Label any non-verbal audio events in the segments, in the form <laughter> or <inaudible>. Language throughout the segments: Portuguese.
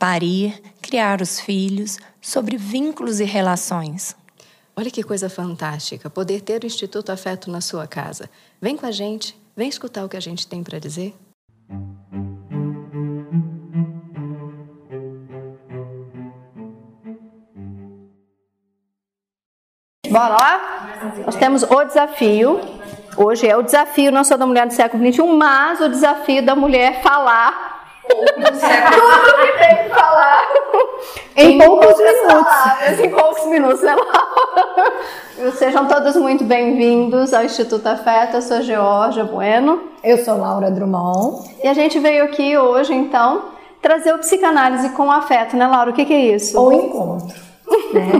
parir, criar os filhos, sobre vínculos e relações. Olha que coisa fantástica poder ter o Instituto Afeto na sua casa. Vem com a gente, vem escutar o que a gente tem para dizer. Bora lá? Nós temos o desafio. Hoje é o desafio não só da mulher do século XXI, mas o desafio da mulher falar tudo que tem que falar em, em poucos minutos. Palavras, em poucos minutos, né, Laura? Sejam todos muito bem-vindos ao Instituto Afeto. Eu sou Georgia Bueno. Eu sou Laura Drummond. E a gente veio aqui hoje, então, trazer o psicanálise com afeto, né, Laura? O que, que é isso? O encontro. Né?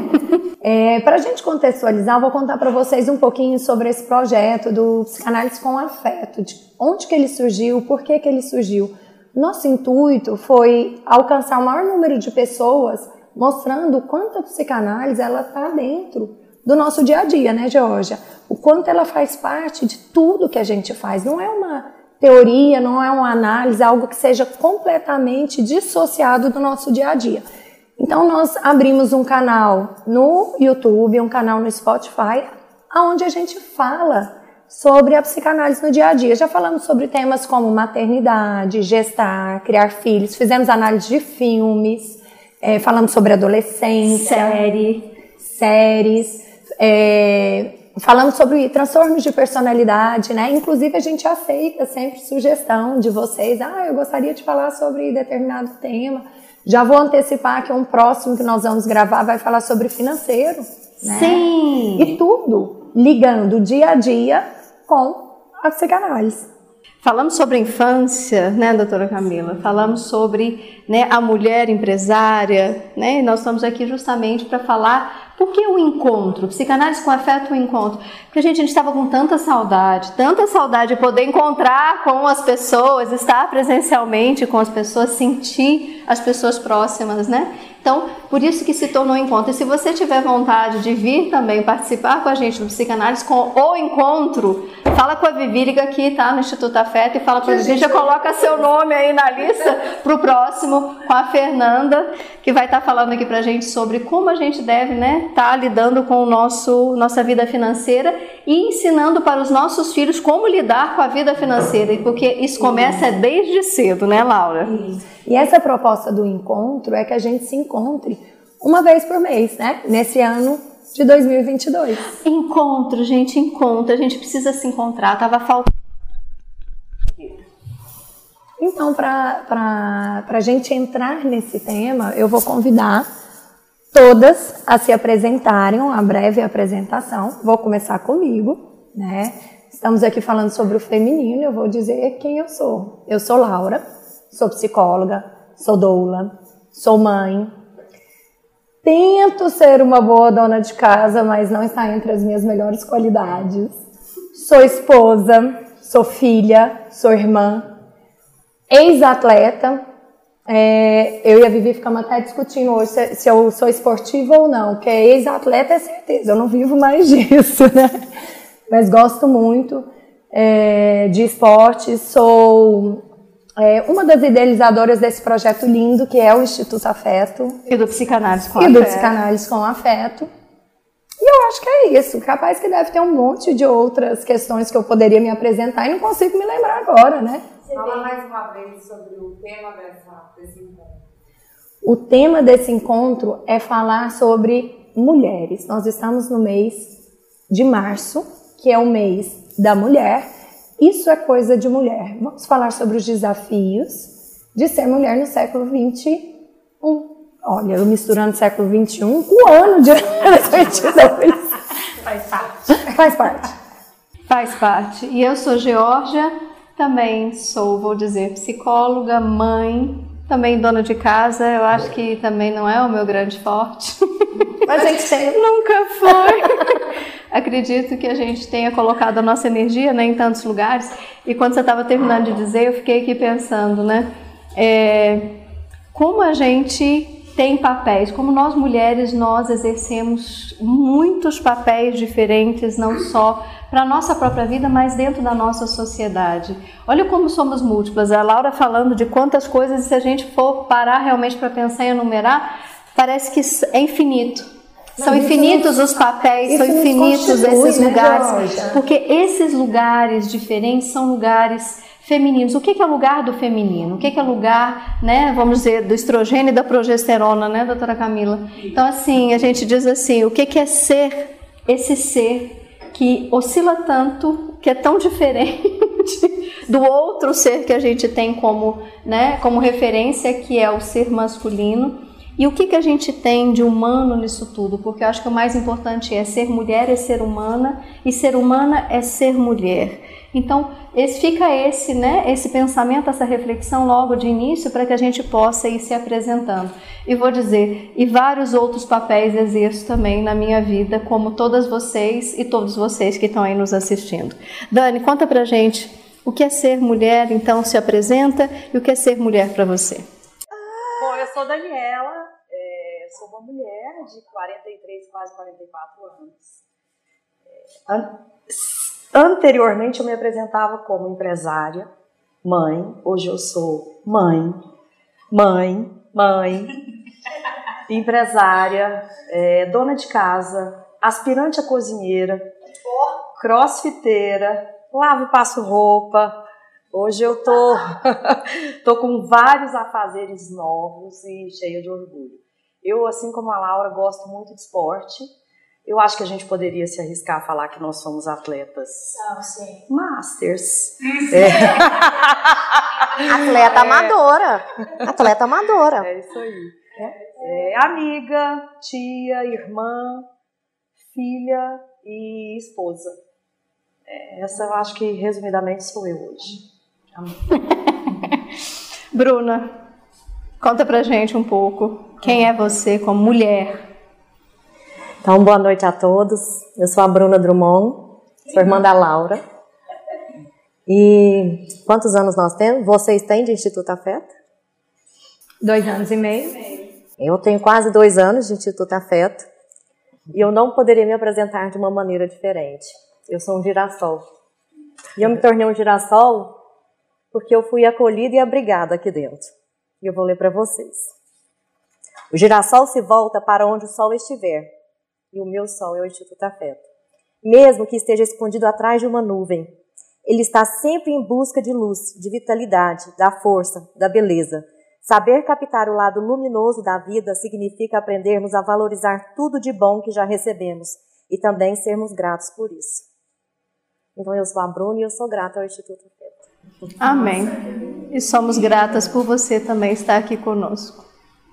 <laughs> é, para a gente contextualizar, eu vou contar para vocês um pouquinho sobre esse projeto do psicanálise com afeto, de onde que ele surgiu, por que que ele surgiu. Nosso intuito foi alcançar o maior número de pessoas, mostrando o quanto a psicanálise ela está dentro do nosso dia a dia, né, Georgia? O quanto ela faz parte de tudo que a gente faz. Não é uma teoria, não é uma análise, algo que seja completamente dissociado do nosso dia a dia. Então nós abrimos um canal no YouTube, um canal no Spotify, aonde a gente fala sobre a psicanálise no dia a dia. Já falamos sobre temas como maternidade, gestar, criar filhos, fizemos análise de filmes, é, falamos sobre adolescência, série, séries, é, falamos sobre transtornos de personalidade, né? Inclusive a gente aceita sempre sugestão de vocês. Ah, eu gostaria de falar sobre determinado tema. Já vou antecipar que um próximo que nós vamos gravar vai falar sobre financeiro. Né? Sim! E tudo ligando dia a dia com a psicanálise. Falamos sobre infância, né, doutora Camila? Falamos sobre né, a mulher empresária, né? Nós estamos aqui justamente para falar por que o encontro, psicanálise com afeto o encontro. Porque, a gente estava com tanta saudade, tanta saudade de poder encontrar com as pessoas, estar presencialmente com as pessoas, sentir as pessoas próximas, né? Então, por isso que se tornou encontro. E se você tiver vontade de vir também participar com a gente do Psicanálise com o encontro, fala com a Vivi, liga aqui, tá? No Instituto Afeto e fala com a gente, já coloca seu nome aí na lista para o próximo, com a Fernanda, que vai estar tá falando aqui para a gente sobre como a gente deve, né, estar tá lidando com o nosso, nossa vida financeira e ensinando para os nossos filhos como lidar com a vida financeira, porque isso começa desde cedo, né, Laura? Isso. E essa proposta do encontro é que a gente se encontre uma vez por mês, né? Nesse ano de 2022. Encontro, gente, encontro. A gente precisa se encontrar. Tava faltando. Então, para a gente entrar nesse tema, eu vou convidar todas a se apresentarem, uma breve apresentação. Vou começar comigo, né? Estamos aqui falando sobre o feminino, eu vou dizer quem eu sou. Eu sou Laura, sou psicóloga, sou doula, sou mãe. Tento ser uma boa dona de casa, mas não está entre as minhas melhores qualidades. Sou esposa, sou filha, sou irmã, ex-atleta. É, eu e a Vivi ficamos até discutindo hoje se, se eu sou esportiva ou não, porque ex-atleta é certeza, eu não vivo mais <laughs> disso, né? Mas gosto muito é, de esporte, sou é, uma das idealizadoras desse projeto lindo, que é o Instituto Afeto. E do Psicanálise com e Afeto. E do Psicanálise com Afeto. E eu acho que é isso. Capaz que deve ter um monte de outras questões que eu poderia me apresentar e não consigo me lembrar agora, né? Fala mais uma vez sobre o tema dessa, desse encontro. O tema desse encontro é falar sobre mulheres. Nós estamos no mês de março, que é o mês da mulher, isso é coisa de mulher. Vamos falar sobre os desafios de ser mulher no século 21. Olha, eu misturando século 21 com o ano de <laughs> 2022. Faz parte. Faz parte. Faz parte. E eu sou Georgia, também sou, vou dizer, psicóloga, mãe, também dona de casa, eu acho que também não é o meu grande forte. <laughs> Mas a gente tem... <laughs> Nunca foi. <laughs> Acredito que a gente tenha colocado a nossa energia né, em tantos lugares. E quando você estava terminando de dizer, eu fiquei aqui pensando, né? É, como a gente tem papéis, como nós mulheres, nós exercemos muitos papéis diferentes, não só para a nossa própria vida, mas dentro da nossa sociedade. Olha como somos múltiplas. A Laura falando de quantas coisas, e se a gente for parar realmente para pensar e enumerar, parece que é infinito. São infinitos os papéis, são infinitos esses né, lugares, porque esses lugares diferentes são lugares femininos. O que é lugar do feminino? O que é lugar, né, vamos dizer, do estrogênio e da progesterona, né, doutora Camila? Então, assim, a gente diz assim, o que é ser esse ser que oscila tanto, que é tão diferente <laughs> do outro ser que a gente tem como, né, como referência, que é o ser masculino. E o que, que a gente tem de humano nisso tudo? Porque eu acho que o mais importante é ser mulher é ser humana e ser humana é ser mulher. Então, esse, fica esse, né, esse pensamento, essa reflexão logo de início para que a gente possa ir se apresentando. E vou dizer, e vários outros papéis exerço também na minha vida, como todas vocês e todos vocês que estão aí nos assistindo. Dani, conta pra gente o que é ser mulher, então se apresenta, e o que é ser mulher para você. Bom, eu sou Daniela, é, sou uma mulher de 43, quase 44 anos. É, Anteriormente eu me apresentava como empresária, mãe, hoje eu sou mãe, mãe, mãe, <laughs> empresária, é, dona de casa, aspirante a cozinheira, crossfiteira, lavo e passo roupa. Hoje eu tô, <laughs> tô com vários afazeres novos e cheia de orgulho. Eu, assim como a Laura, gosto muito de esporte eu acho que a gente poderia se arriscar a falar que nós somos atletas. Não, sim. Masters. É. <laughs> Atleta amadora. Atleta amadora. É isso aí. É, amiga, tia, irmã, filha e esposa. É, essa eu acho que resumidamente sou eu hoje. <laughs> Bruna, conta pra gente um pouco quem é você como mulher então, boa noite a todos. Eu sou a Bruna Drummond, sou irmã da Laura. E quantos anos nós temos? Vocês têm de Instituto Afeto? Dois anos e meio. Eu tenho quase dois anos de Instituto Afeto e eu não poderia me apresentar de uma maneira diferente. Eu sou um girassol. E eu me tornei um girassol porque eu fui acolhida e abrigada aqui dentro. E eu vou ler para vocês. O girassol se volta para onde o sol estiver e o meu sol é o Instituto Afeto. Mesmo que esteja escondido atrás de uma nuvem, ele está sempre em busca de luz, de vitalidade, da força, da beleza. Saber captar o lado luminoso da vida significa aprendermos a valorizar tudo de bom que já recebemos e também sermos gratos por isso. Então eu sou a Bruna e eu sou grata ao Instituto Afeto. Amém. E somos gratas por você também estar aqui conosco,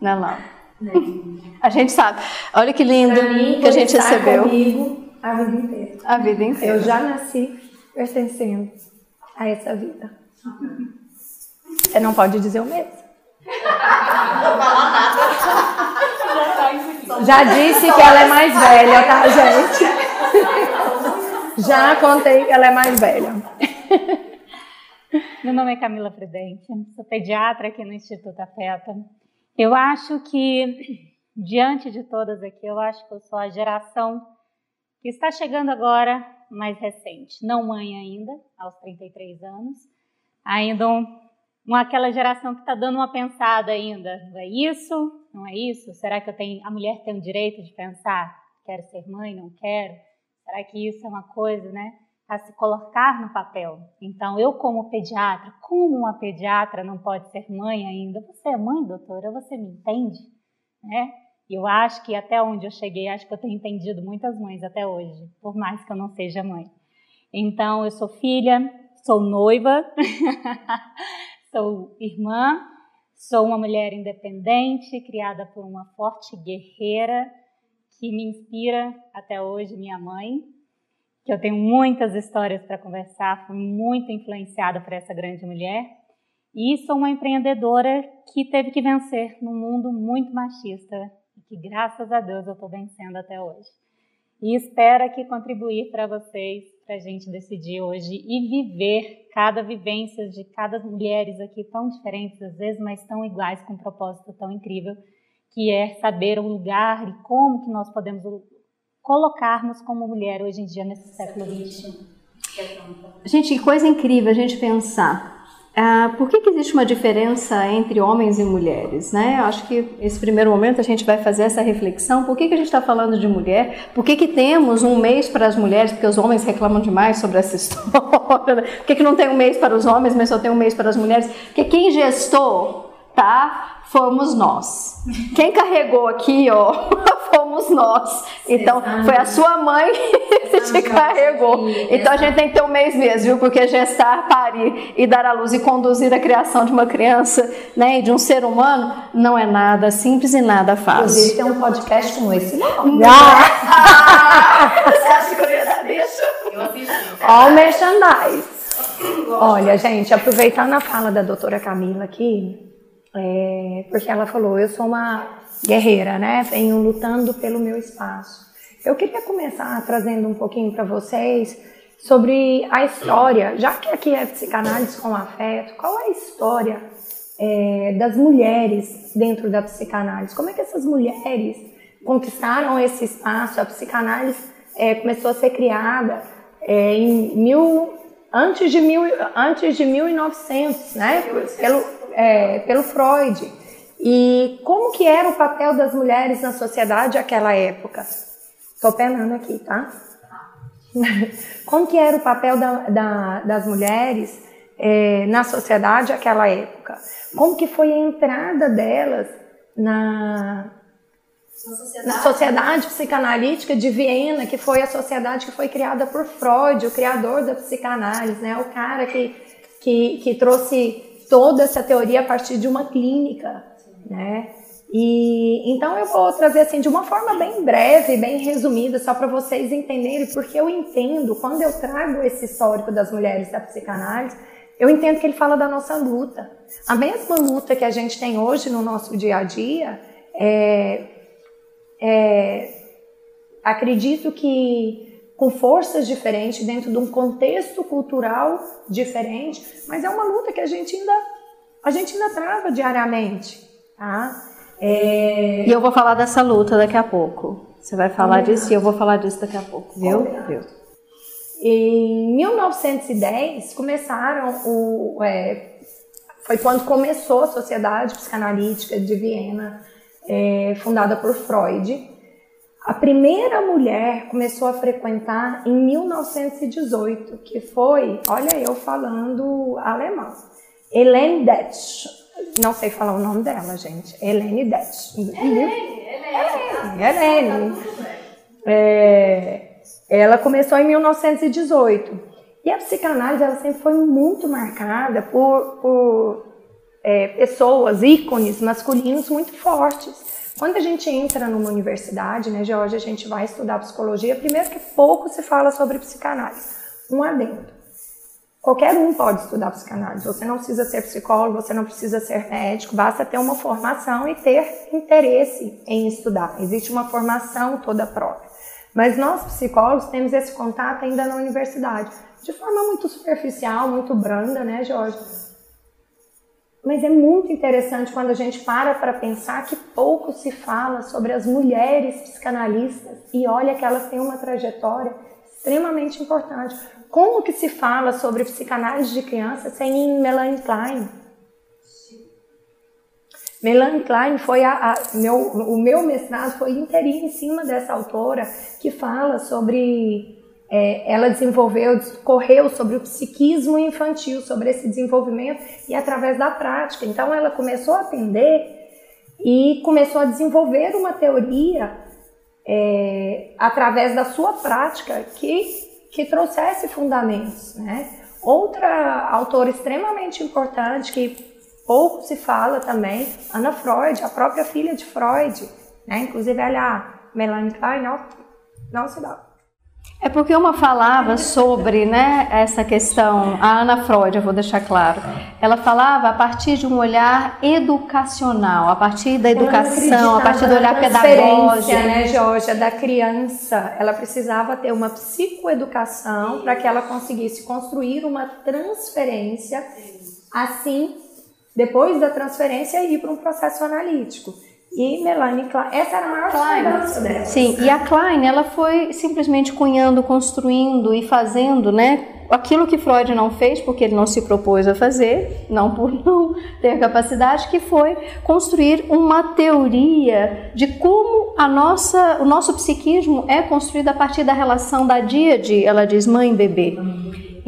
né, Laura? <laughs> A gente sabe. Olha que lindo mim, que a gente recebeu. Comigo a vida inteira. A vida inteira. Eu já nasci pertencendo a essa vida. Você não pode dizer o mesmo. <laughs> Já disse que ela é mais velha, tá, gente? <laughs> Já contei que ela é mais velha. Meu nome é Camila Prudente, sou pediatra aqui no Instituto Afeta. Eu acho que, diante de todas aqui, eu acho que eu sou a geração que está chegando agora mais recente. Não mãe ainda, aos 33 anos. Ainda um, uma, aquela geração que está dando uma pensada ainda. Não é isso? Não é isso? Será que tenho, a mulher tem o direito de pensar? Quero ser mãe? Não quero? Será que isso é uma coisa, né? A se colocar no papel. Então, eu como pediatra, como uma pediatra não pode ser mãe ainda? Você é mãe, doutora? Você me entende? Né? Eu acho que até onde eu cheguei, acho que eu tenho entendido muitas mães até hoje, por mais que eu não seja mãe. Então, eu sou filha, sou noiva, <laughs> sou irmã, sou uma mulher independente, criada por uma forte guerreira que me inspira até hoje, minha mãe, que eu tenho muitas histórias para conversar, fui muito influenciada por essa grande mulher. E sou uma empreendedora que teve que vencer num mundo muito machista que, graças a Deus, eu estou vencendo até hoje. E espero aqui contribuir para vocês, para a gente decidir hoje e viver cada vivência de cada mulheres aqui tão diferentes às vezes, mas tão iguais com um propósito tão incrível, que é saber o lugar e como que nós podemos colocarmos como mulher hoje em dia nesse século XXI. Gente, que coisa incrível a gente pensar ah, por que, que, existe uma diferença entre homens e mulheres? Né? Eu acho que esse primeiro momento a gente vai fazer essa reflexão. Por que, que a gente está falando de mulher? Por que, que temos um mês para as mulheres? Porque os homens reclamam demais sobre essa <laughs> história. Né? Por que, que não tem um mês para os homens, mas só tem um mês para as mulheres? Porque quem gestou, tá? Fomos nós. Quem carregou aqui, ó, <laughs> fomos nós. Então, foi a sua mãe <laughs> que te carregou. Então, a gente tem que ter um mês mesmo, viu? Porque gestar, parir e dar à luz e conduzir a criação de uma criança, né, e de um ser humano, não é nada simples e nada fácil. Inclusive, tem um podcast como esse. Não. Ah! <laughs> Você acha que eu ia dar isso? Ó o merchandise. Olha, gente, aproveitando a fala da doutora Camila aqui, é, porque ela falou: eu sou uma guerreira, né? Venho lutando pelo meu espaço. Eu queria começar trazendo um pouquinho para vocês sobre a história, já que aqui é psicanálise com afeto, qual é a história é, das mulheres dentro da psicanálise? Como é que essas mulheres conquistaram esse espaço? A psicanálise é, começou a ser criada é, em mil, antes, de mil, antes de 1900, né? Pelo, é, pelo Freud. E como que era o papel das mulheres na sociedade naquela época? Estou penando aqui, tá? Como que era o papel da, da, das mulheres é, na sociedade naquela época? Como que foi a entrada delas na, sociedade. na sociedade psicanalítica de Viena, que foi a sociedade que foi criada por Freud, o criador da psicanálise, né? O cara que, que, que trouxe toda essa teoria a partir de uma clínica, né? E então eu vou trazer assim de uma forma bem breve, bem resumida, só para vocês entenderem, porque eu entendo quando eu trago esse histórico das mulheres da psicanálise, eu entendo que ele fala da nossa luta. A mesma luta que a gente tem hoje no nosso dia a dia, é, é, acredito que com forças diferentes, dentro de um contexto cultural diferente, mas é uma luta que a gente ainda, a gente ainda trava diariamente, tá? É... E eu vou falar dessa luta daqui a pouco. Você vai falar disso e eu vou falar disso daqui a pouco, viu? viu? Em 1910 começaram o, é, foi quando começou a Sociedade Psicanalítica de Viena, é, fundada por Freud. A primeira mulher começou a frequentar em 1918, que foi, olha eu falando alemão, Helene Detsch. Não sei falar o nome dela, gente. Helene Detsch. Helene, Helene. Helene. É, ela começou em 1918. E a psicanálise ela sempre foi muito marcada por, por é, pessoas, ícones masculinos muito fortes. Quando a gente entra numa universidade, né, Georgia, a gente vai estudar psicologia, primeiro que pouco se fala sobre psicanálise. Um adendo. Qualquer um pode estudar psicanálise. Você não precisa ser psicólogo, você não precisa ser médico, basta ter uma formação e ter interesse em estudar. Existe uma formação toda própria. Mas nós, psicólogos, temos esse contato ainda na universidade, de forma muito superficial, muito branda, né, Jorge? Mas é muito interessante quando a gente para para pensar que pouco se fala sobre as mulheres psicanalistas e olha que elas têm uma trajetória extremamente importante. Como que se fala sobre psicanálise de criança sem Melanie Klein? Melanie Klein foi a, a meu, o meu mestrado foi inteirinho em cima dessa autora que fala sobre é, ela desenvolveu, correu sobre o psiquismo infantil, sobre esse desenvolvimento e através da prática. Então ela começou a atender e começou a desenvolver uma teoria é, através da sua prática que, que trouxesse fundamentos. Né? Outra autora extremamente importante que pouco se fala também, Ana Freud, a própria filha de Freud, né? inclusive ela, Melanie Klein, não, não se dá É porque uma falava sobre né, essa questão, a Ana Freud, eu vou deixar claro, ela falava a partir de um olhar educacional, a partir da educação, a partir do olhar pedagógico. né, Georgia, da criança, ela precisava ter uma psicoeducação para que ela conseguisse construir uma transferência, assim, depois da transferência, ir para um processo analítico. E Melanie Klein, essa era a maior Klein. dela. Sim, e a Klein, ela foi simplesmente cunhando, construindo e fazendo, né? Aquilo que Freud não fez, porque ele não se propôs a fazer, não por não ter capacidade, que foi construir uma teoria de como a nossa, o nosso psiquismo é construído a partir da relação da díade, ela diz mãe-bebê.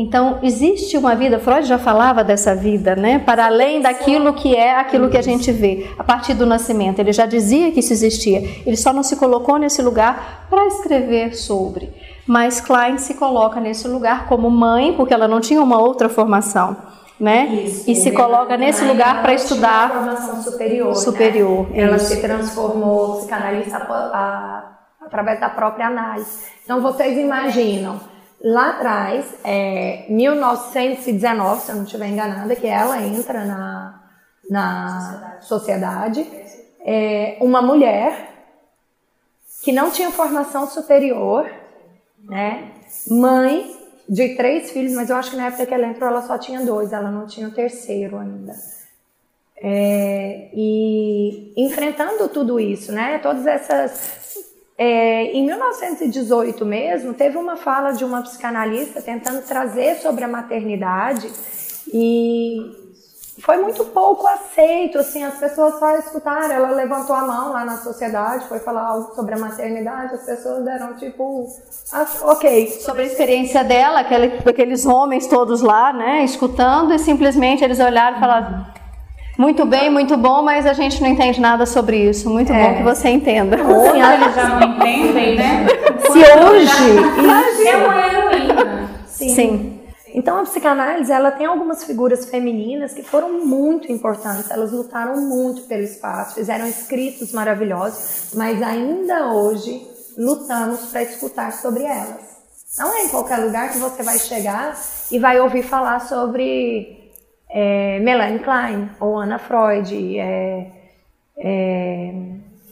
Então, existe uma vida, Freud já falava dessa vida, né? Para além daquilo que é aquilo que a gente vê, a partir do nascimento. Ele já dizia que isso existia, ele só não se colocou nesse lugar para escrever sobre. Mas Klein se coloca nesse lugar como mãe, porque ela não tinha uma outra formação. Né? Isso, e se coloca nesse lugar para estudar formação superior. Superior. Né? Ela se transformou psicanalista a, a, através da própria análise. Então vocês imaginam lá atrás, é, 1919, se eu não estiver enganada, que ela entra na, na sociedade, é, uma mulher que não tinha formação superior, né, mãe de três filhos, mas eu acho que na época que ela entrou ela só tinha dois, ela não tinha o terceiro ainda. É, e enfrentando tudo isso, né, todas essas é, em 1918 mesmo, teve uma fala de uma psicanalista tentando trazer sobre a maternidade e foi muito pouco aceito, assim, as pessoas só escutaram, ela levantou a mão lá na sociedade, foi falar algo sobre a maternidade, as pessoas deram tipo, ok. Sobre a experiência dela, aqueles homens todos lá, né, escutando, e simplesmente eles olharam e falaram, muito bem, muito bom, mas a gente não entende nada sobre isso. Muito é. bom que você entenda. Ou eles já não entendem, né? Se hoje. <laughs> É uma heroína. Sim. Sim. Então a psicanálise ela tem algumas figuras femininas que foram muito importantes. Elas lutaram muito pelo espaço, fizeram escritos maravilhosos, mas ainda hoje lutamos para escutar sobre elas. Não é em qualquer lugar que você vai chegar e vai ouvir falar sobre é, Melanie Klein ou Anna Freud, é, é,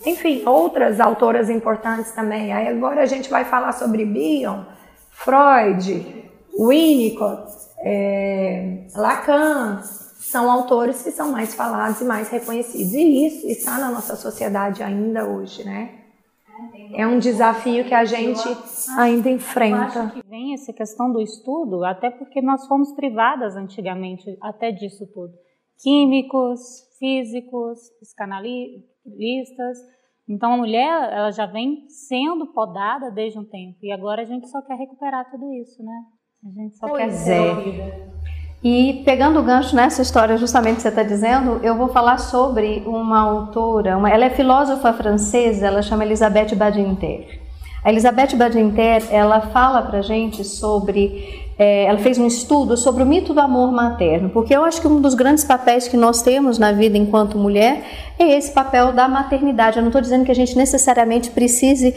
enfim, outras autoras importantes também. Aí agora a gente vai falar sobre Bion, Freud, Winnicott, é, Lacan, são autores que são mais falados e mais reconhecidos. E isso está na nossa sociedade ainda hoje, né? É um desafio que a gente ainda enfrenta. Eu acho que vem essa questão do estudo, até porque nós fomos privadas antigamente até disso tudo. Químicos, físicos, psicanalistas. Então a mulher, ela já vem sendo podada desde um tempo e agora a gente só quer recuperar tudo isso, né? A gente só pois quer ser é. ouvida. E pegando o gancho nessa história justamente que você está dizendo, eu vou falar sobre uma autora, uma, ela é filósofa francesa, ela chama Elisabeth Badinter. A Elisabeth Badinter, ela fala para gente sobre, é, ela fez um estudo sobre o mito do amor materno, porque eu acho que um dos grandes papéis que nós temos na vida enquanto mulher é esse papel da maternidade. Eu não estou dizendo que a gente necessariamente precise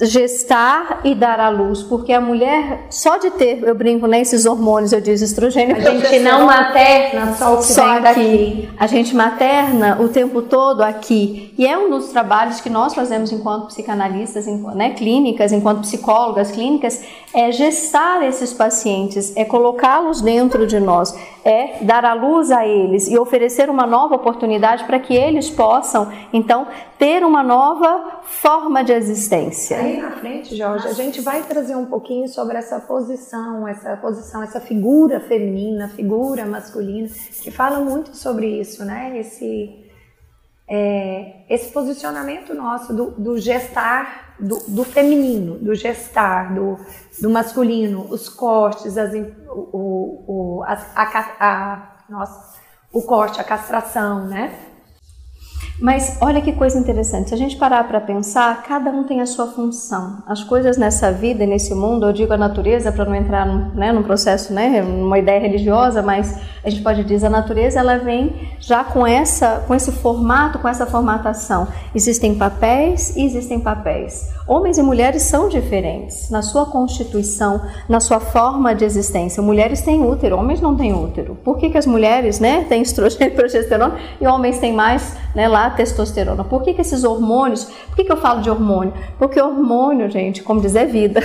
gestar e dar à luz, porque a mulher, só de ter, eu brinco, né, esses hormônios, eu disse estrogênio, a gente não materna só o que só aqui. Daqui. A gente materna o tempo todo aqui. E é um dos trabalhos que nós fazemos enquanto psicanalistas, né, clínicas, enquanto psicólogas clínicas, é gestar esses pacientes, é colocá-los dentro de nós, é dar à luz a eles e oferecer uma nova oportunidade para que eles possam, então, ter uma nova forma de existência. Aí na frente, Jorge, a gente vai trazer um pouquinho sobre essa posição, essa posição, essa figura feminina, figura masculina, que fala muito sobre isso, né? Esse, é, esse posicionamento nosso do, do gestar, do, do, feminino, do gestar, do, do masculino, os cortes, as, o, o, a, a, a, nossa, o corte, a castração, né? Mas olha que coisa interessante, se a gente parar para pensar, cada um tem a sua função. As coisas nessa vida e nesse mundo, eu digo a natureza para não entrar num, né, num processo, né, numa ideia religiosa, mas a gente pode dizer a natureza ela vem já com essa, com esse formato, com essa formatação. Existem papéis e existem papéis. Homens e mulheres são diferentes na sua constituição, na sua forma de existência. Mulheres têm útero, homens não têm útero. Por que, que as mulheres, né, têm estrogênio e progesterona e homens têm mais, né, lá testosterona. Por que, que esses hormônios? Por que, que eu falo de hormônio? Porque hormônio, gente, como dizer, é vida.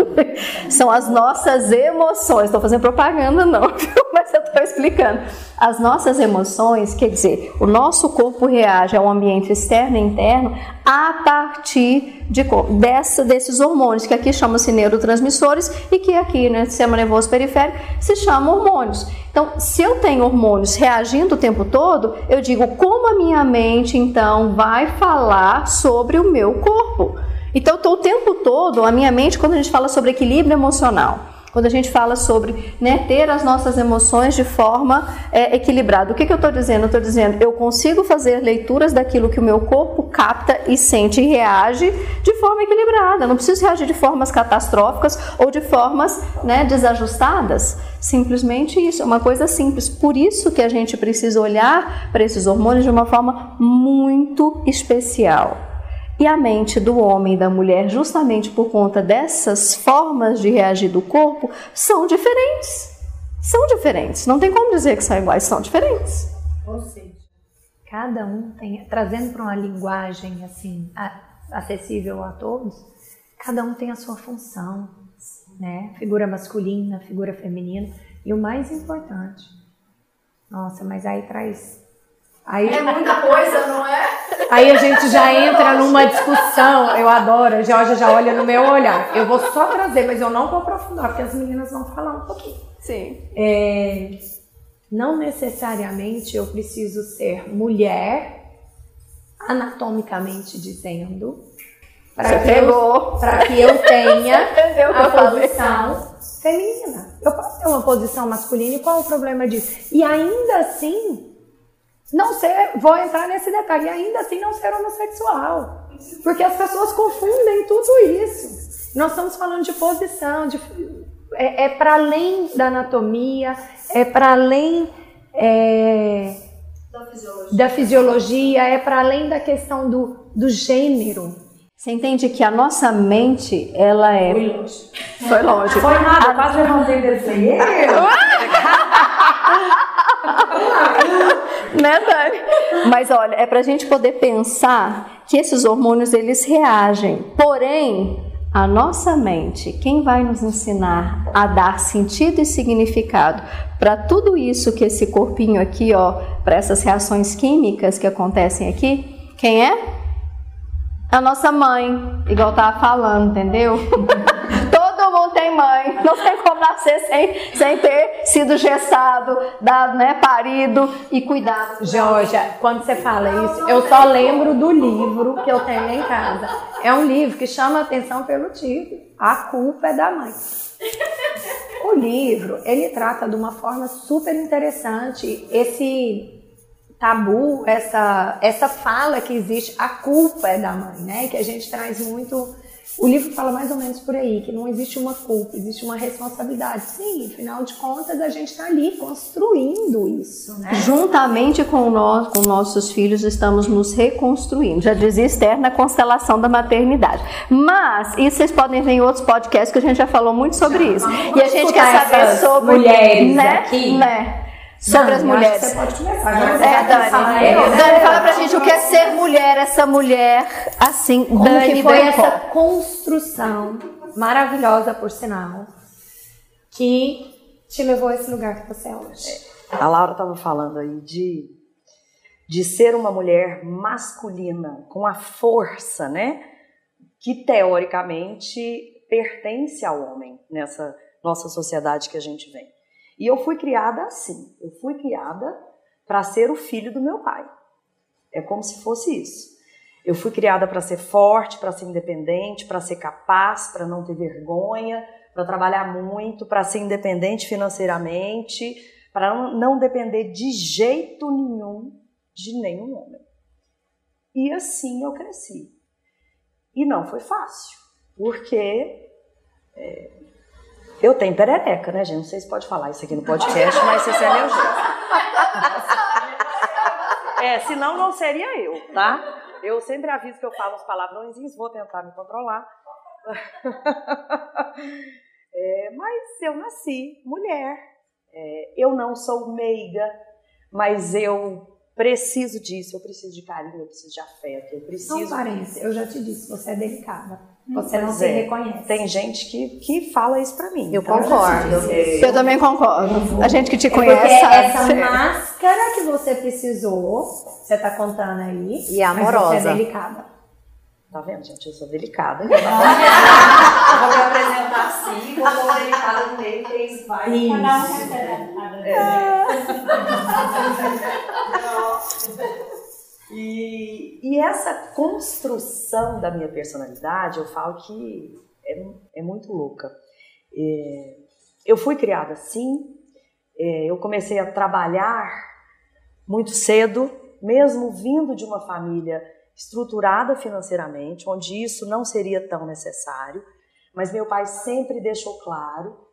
<laughs> São as nossas emoções. Estou fazendo propaganda, não, <laughs> mas eu estou explicando. As nossas emoções, quer dizer, o nosso corpo reage ao ambiente externo e interno a partir de, dessa, desses hormônios, que aqui chamam-se neurotransmissores e que aqui, no sistema nervoso periférico, se chamam hormônios. Então, se eu tenho hormônios reagindo o tempo todo, eu digo como a minha mente, então, vai falar sobre o meu corpo. Então, eu estou o tempo todo, a minha mente, quando a gente fala sobre equilíbrio emocional, quando a gente fala sobre né, ter as nossas emoções de forma é, equilibrada. O que, que eu estou dizendo? Eu estou dizendo, eu consigo fazer leituras daquilo que o meu corpo capta e sente e reage de forma equilibrada. Eu não preciso reagir de formas catastróficas ou de formas né, desajustadas. Simplesmente isso, é uma coisa simples. Por isso que a gente precisa olhar para esses hormônios de uma forma muito especial. E a mente do homem e da mulher, justamente por conta dessas formas de reagir do corpo, são diferentes. São diferentes. Não tem como dizer que são iguais, são diferentes. Ou seja, cada um tem, trazendo para uma linguagem assim acessível a todos, cada um tem a sua função, né? Figura masculina, figura feminina e o mais importante. Nossa, mas aí traz Aí, é muita coisa, não é? Aí a gente já entra numa discussão. Eu adoro, a Georgia já olha no meu olhar. Eu vou só trazer, mas eu não vou aprofundar, porque as meninas vão falar um pouquinho. Sim. É, não necessariamente eu preciso ser mulher, anatomicamente dizendo, para que, eu, que eu tenha a posição feminina. Eu posso ter uma posição masculina e qual é o problema disso? E ainda assim, não ser, vou entrar nesse detalhe, e ainda assim não ser homossexual. Porque as pessoas confundem tudo isso. Nós estamos falando de posição, de, é, é para além da anatomia, é para além é, da, fisiologia. da fisiologia, é para além da questão do, do gênero. Você entende que a nossa mente, ela é. Foi longe. Foi longe. Foi nada, quase levantei desse né, Dani? Mas olha, é para a gente poder pensar que esses hormônios eles reagem. Porém, a nossa mente, quem vai nos ensinar a dar sentido e significado para tudo isso que esse corpinho aqui, ó, para essas reações químicas que acontecem aqui, quem é? A nossa mãe, igual tava falando, entendeu? <laughs> não tem mãe, não tem como nascer sem, sem ter sido gestado, dado, né, parido e cuidado. Georgia, quando você fala isso, eu só lembro do livro que eu tenho em casa. É um livro que chama atenção pelo título. A culpa é da mãe. O livro, ele trata de uma forma super interessante esse tabu, essa, essa fala que existe, a culpa é da mãe, né? Que a gente traz muito o livro fala mais ou menos por aí, que não existe uma culpa, existe uma responsabilidade. Sim, afinal de contas, a gente está ali construindo isso, né? Juntamente com nós, com nossos filhos, estamos nos reconstruindo. Já dizia Esther na constelação da maternidade. Mas, isso vocês podem ver em outros podcasts que a gente já falou muito sobre isso. E a gente quer saber sobre mulheres né? aqui. Né? Sobre as mulheres. Você pode começar. Né? É, Dani. Fala, Dani, fala pra gente o que é ser mulher, essa mulher assim. Como Dani que foi essa construção maravilhosa, por sinal, que te levou a esse lugar que você é hoje? A Laura estava falando aí de, de ser uma mulher masculina, com a força, né? Que teoricamente pertence ao homem nessa nossa sociedade que a gente vem. E eu fui criada assim. Eu fui criada para ser o filho do meu pai. É como se fosse isso. Eu fui criada para ser forte, para ser independente, para ser capaz, para não ter vergonha, para trabalhar muito, para ser independente financeiramente, para não depender de jeito nenhum de nenhum homem. E assim eu cresci. E não foi fácil, porque é, eu tenho perereca, né, gente? Não sei se pode falar isso aqui no podcast, mas esse é meu jeito. É, senão não seria eu, tá? Eu sempre aviso que eu falo os palavrões, vou tentar me controlar. <laughs> É, mas eu nasci mulher. É, eu não sou meiga, mas eu preciso disso, eu preciso de carinho, eu preciso de afeto, eu preciso. Não parece, eu já te disse, você é delicada. Você não se é. reconhece. Tem gente que, que fala isso pra mim. Eu Então, concordo. é, Eu também concordo. A gente que te É conhece sabe. essa máscara que você precisou, você tá contando aí. E é mas Você amorosa. é delicada. Tá vendo, gente? Eu sou delicada. Ah. Eu vou me apresentar assim, vou pôr delicada no meio, que isso vai. Cada um recebe E, e essa construção da minha personalidade, eu falo que é, é muito louca. É, eu fui criada assim, é, eu comecei a trabalhar muito cedo, mesmo vindo de uma família estruturada financeiramente, onde isso não seria tão necessário, mas meu pai sempre deixou claro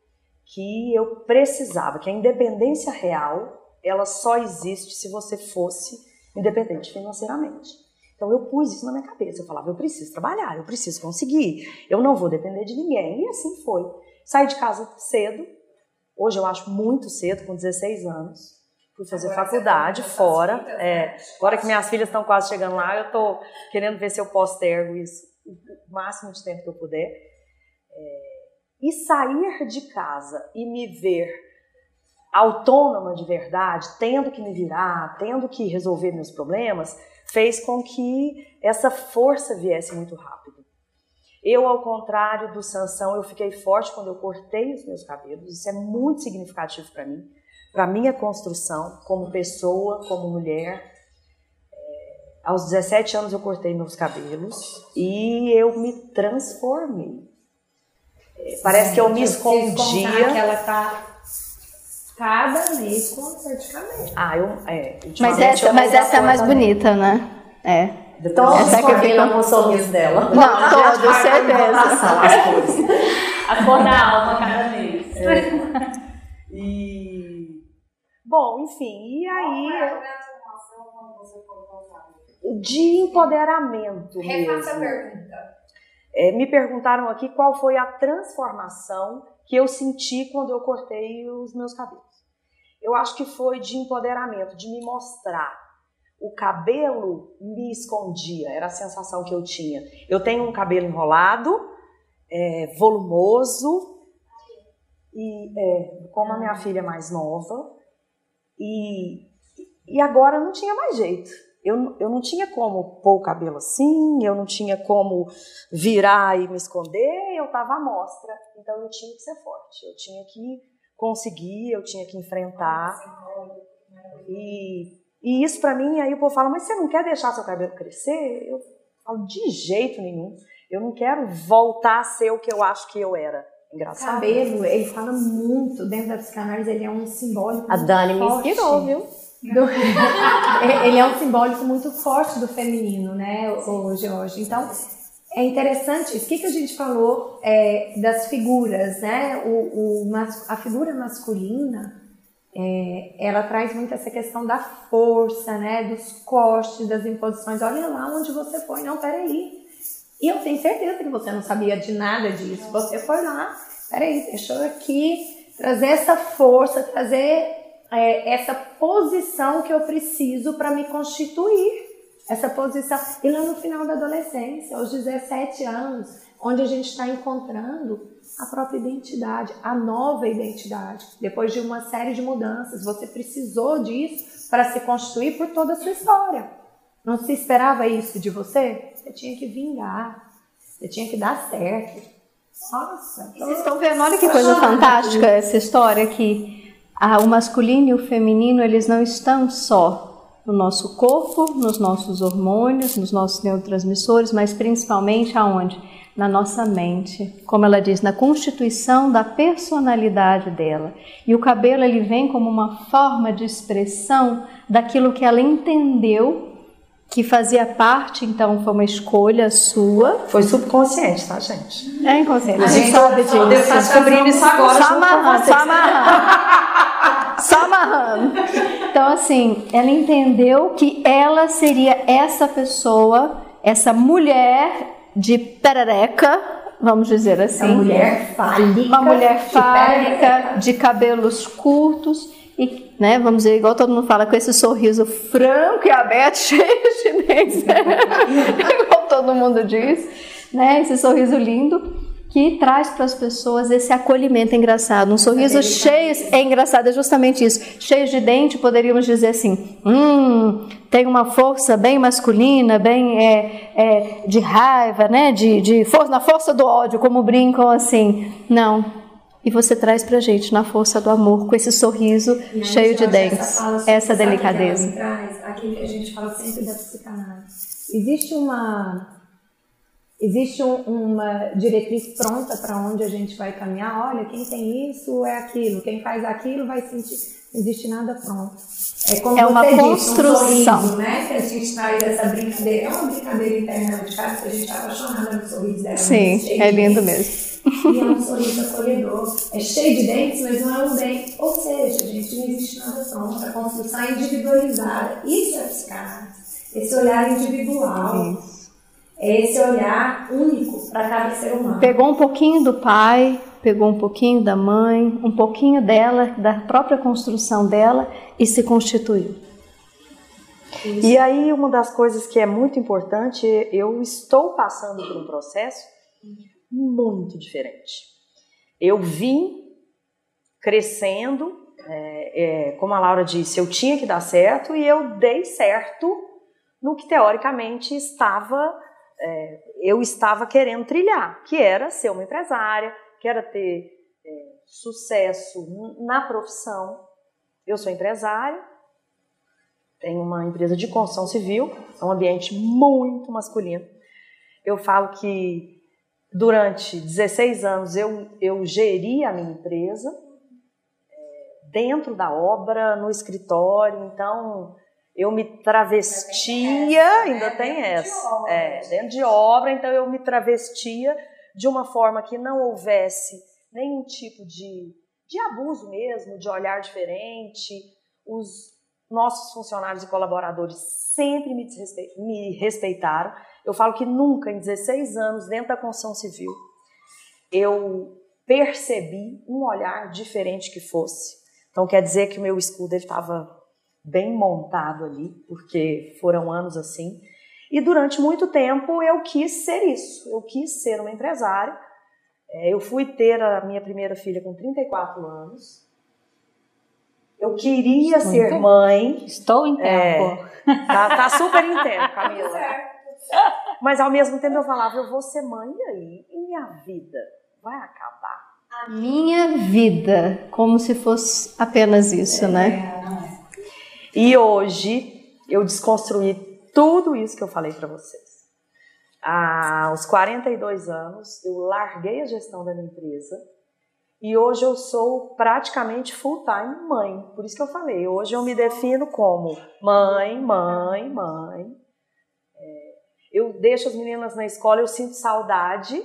que eu precisava, que a independência real, ela só existe se você fosse independente financeiramente. Então eu pus isso na minha cabeça, eu falava, eu preciso trabalhar, eu preciso conseguir, eu não vou depender de ninguém. E assim foi. Saí de casa cedo, hoje eu acho muito cedo, com 16 anos. Fui fazer faculdade fora. É, agora que minhas filhas estão quase chegando lá, eu estou querendo ver se eu postergo isso o máximo de tempo que eu puder. É, e sair de casa e me ver autônoma de verdade, tendo que me virar, tendo que resolver meus problemas, fez com que essa força viesse muito rápido. Eu, ao contrário do Sansão, eu fiquei forte quando eu cortei os meus cabelos. Isso é muito significativo para mim, para minha construção como pessoa, como mulher. É, aos 17 anos eu cortei meus cabelos e eu me transformei. É, Parece que eu me escondia. que ela tá cada mês com uma cor de cabelo. Ah, eu. É, Mas essa, eu mas a essa é mais também. bonita, né? É. Todos Essa que combinam fica- com o sorriso dela. Não, todos, certeza. as cores. A cor da alma cada mês. E. Bom, enfim, e aí. De empoderamento mesmo. pergunta. É, me perguntaram aqui qual foi a transformação que eu senti quando eu cortei os meus cabelos. Eu acho que foi de empoderamento, de me mostrar. O cabelo me escondia, era a sensação que eu tinha. Eu tenho um cabelo enrolado, é, volumoso, e é, como a minha filha é mais nova, e, e agora não tinha mais jeito. Eu, eu não tinha como pôr o cabelo assim, eu não tinha como virar e me esconder, eu estava à mostra. Então eu tinha que ser forte, eu tinha que conseguir, eu tinha que enfrentar. E, e isso para mim, aí o povo fala, mas você não quer deixar seu cabelo crescer? Eu falo, de jeito nenhum. Eu não quero voltar a ser o que eu acho que eu era. Engraçado. Cabelo, ele fala muito, dentro da psicanálise, ele é um simbólico. A muito Dani me forte. inspirou, viu? Do- <laughs> ele é um simbólico muito forte do feminino, né, o Jorge? Então, é interessante. O que, que a gente falou é, das figuras, né? O, o a figura masculina, é, ela traz muito essa questão da força, né? Dos cortes, das imposições. Olha lá onde você foi. Não, peraí. E eu tenho certeza que você não sabia de nada disso. Você foi lá, peraí, deixa eu aqui trazer essa força, trazer é, essa posição que eu preciso para me constituir. Essa posição. E lá no final da adolescência, aos 17 anos, onde a gente está encontrando a própria identidade, a nova identidade. Depois de uma série de mudanças, você precisou disso para se constituir por toda a sua história. Não se esperava isso de você? Você tinha que vingar, você tinha que dar certo. Nossa, Vocês estão vendo? Olha que coisa fantástica essa história que ah, o masculino e o feminino eles não estão só no nosso corpo, nos nossos hormônios, nos nossos neurotransmissores, mas principalmente aonde? Na nossa mente, como ela diz, na constituição da personalidade dela. E o cabelo ele vem como uma forma de expressão daquilo que ela entendeu que fazia parte, então foi uma escolha sua. Foi subconsciente, tá, gente? É inconsciente. A, A gente gente sabe disso. Deus está descobrindo isso agora. Só amarrando, vocês. só amarrando. <laughs> Só amarrando. Então, assim, ela entendeu que ela seria essa pessoa, essa mulher de perereca, vamos dizer assim. Uma mulher fálica. Uma mulher de fálica, perereca. de cabelos curtos e, né, vamos dizer, igual todo mundo fala, com esse sorriso franco e aberto, <laughs> cheio de dentes, igual todo mundo diz, né, esse sorriso lindo que traz para as pessoas esse acolhimento engraçado, um sorriso cheio, é engraçado, é justamente isso, cheio de dente, poderíamos dizer assim, hum, tem uma força bem masculina, bem é, é, de raiva, né, de, de força, na força do ódio, como brincam assim, não, e você traz pra gente na força do amor, com esse sorriso E cheio de dentes, essa, fala- essa que delicadeza. me traz? Aquilo que a gente fala sempre da psicanálise. Existe uma existe um- uma diretriz pronta para onde a gente vai caminhar. Olha, quem tem isso é aquilo, quem faz aquilo vai sentir. Não existe nada pronto. É, como É uma você disse, um construção. sorriso, né? Que a gente traz essa brincadeira. É uma brincadeira interna de casa que a gente tá apaixonada no sorriso dela. Sim, cheio é lindo mesmo. E é um sorriso acolhedor. É cheio de dentes, mas não é um dente. Ou seja, gente, não existe nada pronto. A construção é individualizada. Isso é psicanálise. Esse olhar individual. É esse olhar único para cada ser humano. Pegou um pouquinho do pai, pegou um pouquinho da mãe, um pouquinho dela, da própria construção dela e se constituiu. E aí, uma das coisas que é muito importante, eu estou passando por um processo muito diferente. Eu vim crescendo, é, é, como a Laura disse, eu tinha que dar certo e eu dei certo no que teoricamente estava, é, eu estava querendo trilhar, que era ser uma empresária, que era ter é, sucesso na profissão. Eu sou empresária, tenho uma empresa de construção civil, é um ambiente muito masculino. Eu falo que durante 16 anos eu, eu geri a minha empresa é, dentro da obra, no escritório, então eu me travestia, ainda tem essa, é, dentro de obra, então eu me travestia de uma forma que não houvesse nenhum tipo de, de abuso mesmo, de olhar diferente. Os nossos funcionários e colaboradores sempre me, me respeitaram. Eu falo que nunca, em 16 anos, dentro da construção civil, eu percebi um olhar diferente que fosse. Então, quer dizer que o meu escudo estava bem montado ali, porque foram anos assim. E durante muito tempo eu quis ser isso. Eu quis ser uma empresária. É, Eu fui ter a minha primeira filha com 34 anos. Eu queria Estou ser mãe. Estou em É. tempo. Tá, tá super em tempo, <laughs> Camila. Mas ao mesmo tempo eu falava, eu vou ser mãe e aí? E minha vida vai acabar? A minha vida, como se fosse apenas isso, né? E hoje eu desconstruí tudo isso que eu falei para vocês. Aos 42 anos, eu larguei a gestão da minha empresa e hoje eu sou praticamente full-time mãe. Por isso que eu falei, hoje eu me defino como mãe, mãe, mãe. É, eu deixo as meninas na escola, eu sinto saudade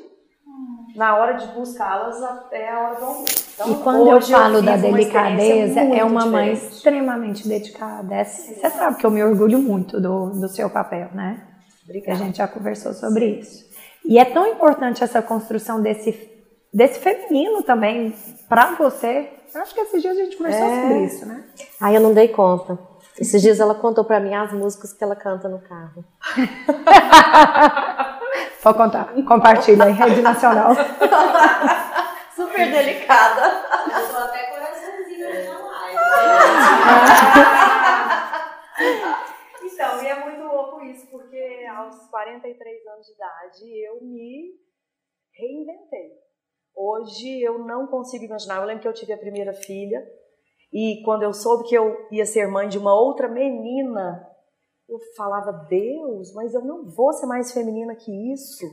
na hora de buscá-las até a hora do almoço. Então, E quando eu falo da uma experiência delicadeza, é uma mãe diferente. extremamente dedicada. É- Você sabe que eu me orgulho muito do, do seu papel, né? Que a Obrigada. gente já conversou sobre isso. E é tão importante essa construção desse, desse feminino também para você. Eu acho que esses dias a gente conversou É. sobre isso, né? Ai, eu não dei conta. Esses dias ela contou pra mim as músicas que ela canta no carro. <laughs> Vou contar. Compartilha aí, rede nacional. <laughs> Super delicada. Eu tô até coraçãozinho na live. <laughs> Então, e é muito louco isso, porque aos 43 anos de idade eu me reinventei. Hoje eu não consigo imaginar. Eu lembro que eu tive a primeira filha e quando eu soube que eu ia ser mãe de uma outra menina, eu falava, Deus, mas eu não vou ser mais feminina que isso.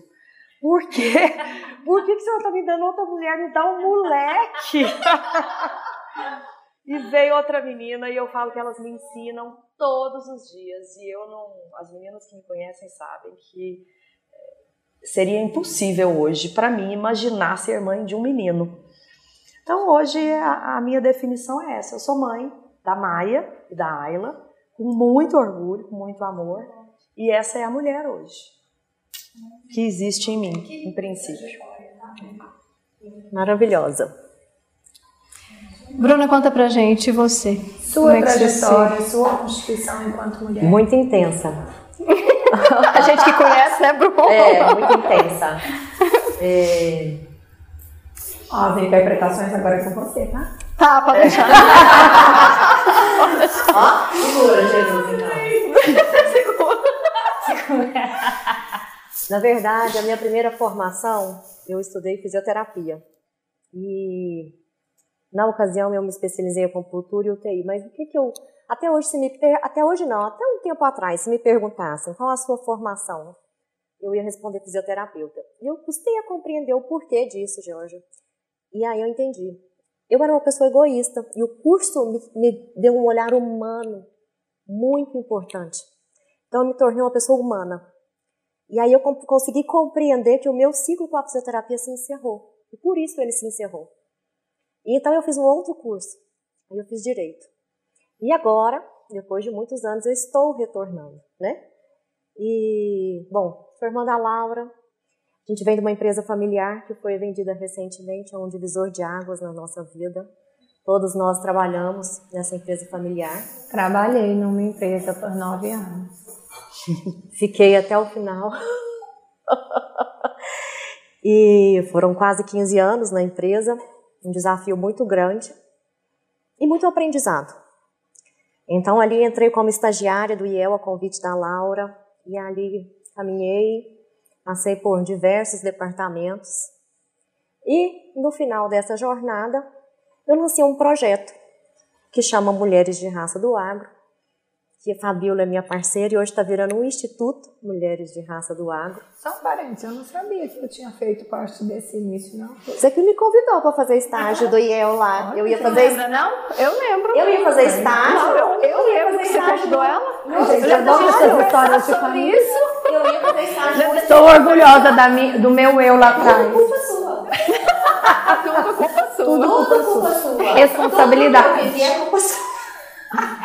Por quê? <laughs> Por que, que você está me dando outra mulher? Me dá um moleque. <laughs> E veio outra menina e eu falo que elas me ensinam todos os dias. E eu não. As meninas que me conhecem sabem que eh, seria impossível hoje para mim imaginar ser mãe de um menino. Então hoje a, a, minha definição é essa. Eu sou mãe da Maia e da Ayla, com muito orgulho, com muito amor. E essa é a mulher hoje que existe em mim, em princípio. Maravilhosa. Bruna, conta pra gente, e você? Sua é trajetória, sua constituição enquanto mulher. Muito intensa. <laughs> A gente que conhece, né, Bruna? É, muito intensa. É... Ó, as interpretações agora é com você, tá? Tá, pode deixar. Ó, segura, Jesus, então. segura. Na verdade, a minha primeira formação, eu estudei fisioterapia. E na ocasião, eu me especializei em acupuntura e UTI, mas o que que eu... Até hoje, se me per... até hoje não, até um tempo atrás, se me perguntassem qual a sua formação, eu ia responder fisioterapeuta. E eu custei a compreender o porquê disso, Georgia. E aí eu entendi. Eu era uma pessoa egoísta e o curso me, me deu um olhar humano muito importante. Então eu me tornei uma pessoa humana. E aí eu consegui compreender que o meu ciclo com a fisioterapia se encerrou. E por isso ele se encerrou. E então eu fiz um outro curso. Aí eu fiz direito. E agora, depois de muitos anos, eu estou retornando, né? E, bom, sou irmã da Laura. A gente vem de uma empresa familiar que foi vendida recentemente, é um divisor de águas na nossa vida. Todos nós trabalhamos nessa empresa familiar. Trabalhei numa empresa por nove anos. <laughs> Fiquei até o final. <laughs> e foram quase 15 anos na empresa um desafio muito grande e muito aprendizado. Então ali entrei como estagiária do IEL a convite da Laura e ali caminhei, passei por diversos departamentos e no final dessa jornada eu lancei um projeto que chama Mulheres de Raça do Agro, que a Fabiola é minha parceira e hoje está virando um Instituto Mulheres de Raça do Agro. Só um parênteses, eu não sabia que eu tinha feito parte desse início, não. Você que me convidou para fazer estágio do IEL lá. eu ia fazer lembra, não? Eu lembro. Eu ia fazer estágio. Não, eu, eu, eu lembro que você convidou ela. Não, gente, eu adoro essas histórias de família. Isso. Eu. Estou orgulhosa da minha, do meu eu lá atrás. Tudo culpa sua. Tudo culpa sua. Tudo culpa sua. Responsabilidade. Tudo que é culpa sua.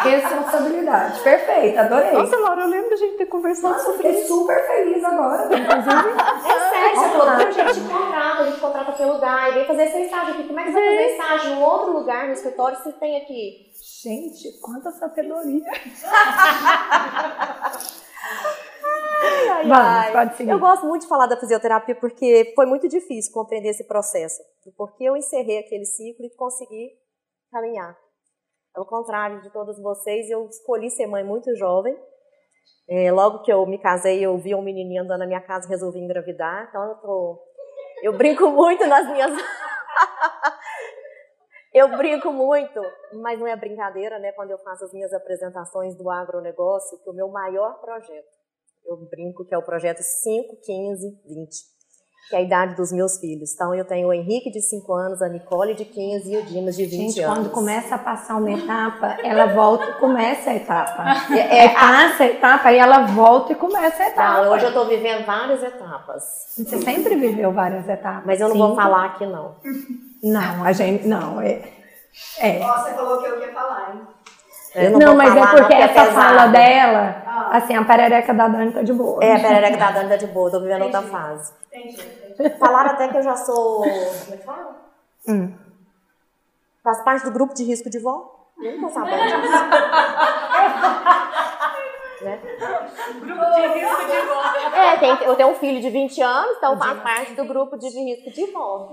Responsabilidade. Perfeito, adorei. Nossa, Laura, eu lembro da gente ter conversado Nossa, sobre isso. super feliz agora. Inclusive. É sério, você falou, a gente contrata, a gente contrata pelo lugar, e vem fazer seu estágio aqui. Como é que você vai fazer estágio em outro lugar no escritório se tem aqui? Gente, quanta sabedoria. <laughs> Ai, ai, Vamos. Eu gosto muito de falar da fisioterapia porque foi muito difícil compreender esse processo. Porque eu encerrei aquele ciclo e consegui caminhar. Ao contrário de todos vocês, eu escolhi ser mãe muito jovem. É, logo que eu me casei, eu vi um menininho andando na minha casa e resolvi engravidar. Então eu tô. Eu brinco muito nas minhas. <laughs> eu brinco muito, mas não é brincadeira, né? Quando eu faço as minhas apresentações do agronegócio, que o meu maior projeto, eu brinco que é o projeto 5, 15, 20 que é a idade dos meus filhos. Então, eu tenho o Henrique de 5 anos, a Nicole de 15 e o Dimas de 20 Gente, anos. quando começa a passar uma etapa, ela volta e começa a etapa. É, é, passa a etapa e ela volta e começa a etapa. Não, hoje eu estou vivendo várias etapas. Você sempre viveu várias etapas. Mas eu não vou falar aqui, não. Não, a gente. Não, é. é. Você falou que eu ia falar, hein? Eu Não, vou mas falar, é porque não, que essa pesado. fala dela, assim, a perereca da Dani tá de boa. É, a perereca tá dando tá de boa, tô vivendo outra fase. Falaram até que eu já sou. Como é que fala? Hum. Faz parte do grupo de risco de vó? Eu não tô sabendo disso. <laughs> né? Grupo de risco de voz. É, tem- eu tenho um filho de 20 anos, então faz parte do grupo de risco de falar.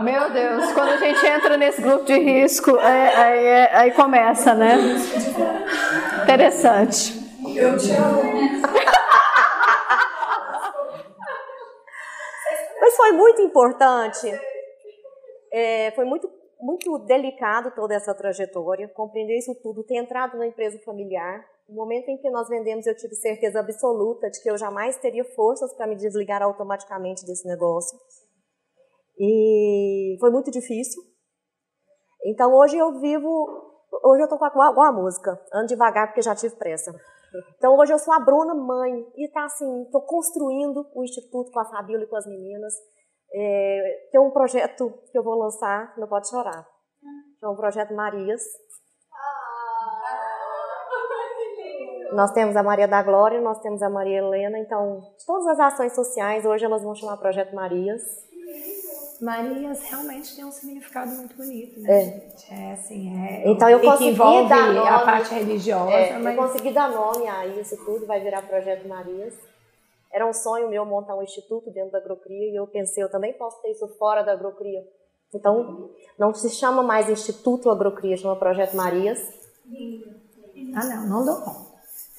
Meu Deus, quando a gente entra nesse grupo de risco, é- aí, é- aí começa, né? Interessante. Eu te amo. Mas foi muito importante, é, foi muito, muito delicado toda essa trajetória, compreender isso tudo, ter entrado na empresa familiar. No momento em que nós vendemos, eu tive certeza absoluta de que eu jamais teria forças para me desligar automaticamente desse negócio. E foi muito difícil. Então hoje eu vivo, hoje eu tô com a, a música, ando devagar porque já tive pressa. Então hoje eu sou a Bruna mãe e tá assim, tô construindo o instituto com a Fabíola e com as meninas. É, tem um projeto que eu vou lançar, não pode chorar. É um projeto Marias. Nós temos a Maria da Glória, nós temos a Maria Helena, então todas as ações sociais hoje elas vão chamar Projeto Marias. Marias realmente tem um significado muito bonito, né? É, gente? é assim, é. Então eu consegui dar nome, a parte religiosa, é, mas eu consegui dar nome a isso tudo, vai virar Projeto Marias. Era um sonho meu montar um instituto dentro da Agrocria e eu pensei, eu também posso ter isso fora da Agrocria. Então, não se chama mais Instituto Agrocria, chama Projeto Marias. Ah, não, não dou conta.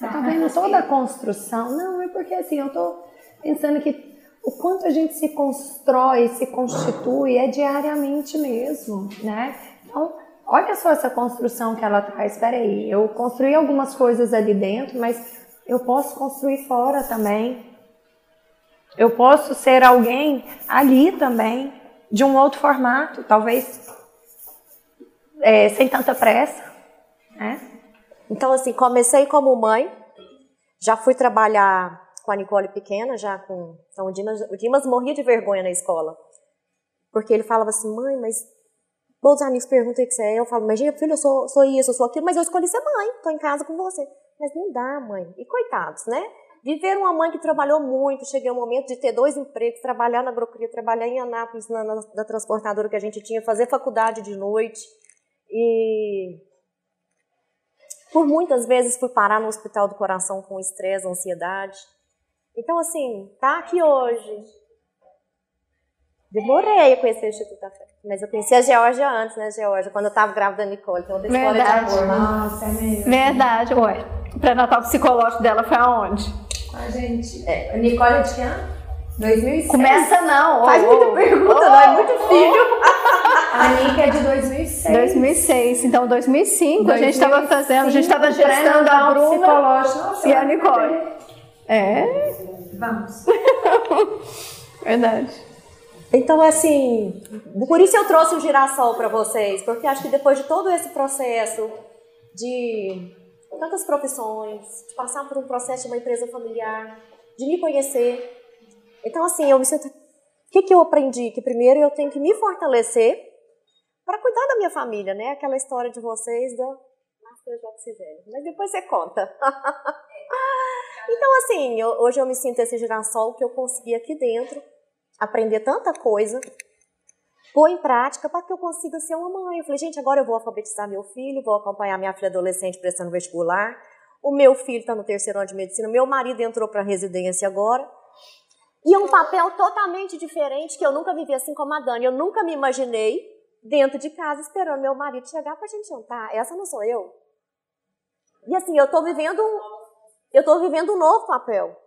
Eu tô vendo <laughs> toda a construção. Não, é porque assim, eu tô pensando que o quanto a gente se constrói, se constitui é diariamente mesmo, né? Então, olha só essa construção que ela traz. Espera aí, eu construí algumas coisas ali dentro, mas eu posso construir fora também. Eu posso ser alguém ali também, de um outro formato, talvez é, sem tanta pressa, né? Então, assim, comecei como mãe, já fui trabalhar com a Nicole pequena, já com. Então, o Dimas, o Dimas morria de vergonha na escola. Porque ele falava assim, mãe, mas. Todos os amigos perguntam o que você é. Eu falo, mas filho, eu sou, sou isso, eu sou aquilo, mas eu escolhi ser mãe, estou em casa com você. Mas não dá, mãe. E coitados, né? Viver uma mãe que trabalhou muito, cheguei ao momento de ter dois empregos, trabalhar na Agrocria, trabalhar em Anápolis, na, na, na transportadora que a gente tinha, fazer faculdade de noite. E por muitas vezes fui parar no hospital do coração com estresse, ansiedade. Então, assim, tá aqui hoje. Demorei a conhecer o Instituto da Fé. Mas eu conheci a Georgia antes, né, Georgia? Quando eu estava grávida da Nicole. Então, escola Verdade. de amor. Nossa, é mesmo. Verdade, ué. O pré-natal psicológico dela foi aonde? A gente. É, Nicole é de que ano? 2006. Começa não. Faz ô, muita pergunta, não é muito filho. A Nica é de 2006. 2006. Então, 2005, a gente estava fazendo, a gente estava gestando a Bruna. Nossa, e a Nicole. É, Vamos. <laughs> verdade. Então, assim, por isso eu trouxe o girassol para vocês, porque acho que depois de todo esse processo de tantas profissões, de passar por um processo de uma empresa familiar, de me conhecer, então, assim, eu me sinto. O que, que eu aprendi? Que primeiro eu tenho que me fortalecer para cuidar da minha família, né? Aquela história de vocês da máscara de oxigênio. Mas depois você conta. <laughs> então, assim, eu- hoje eu me sinto esse girassol que eu consegui aqui dentro aprender tanta coisa, pôr em prática para que eu consiga ser uma mãe. Eu falei, gente, agora eu vou alfabetizar meu filho, vou acompanhar minha filha adolescente prestando vestibular. O meu filho está no terceiro ano de medicina, meu marido entrou para residência agora. E é um papel totalmente diferente que eu nunca vivi assim como a Dani. Eu nunca me imaginei dentro de casa esperando meu marido chegar para a gente jantar. Essa não sou eu. E assim, eu estou vivendo, um- eu estou vivendo um novo papel.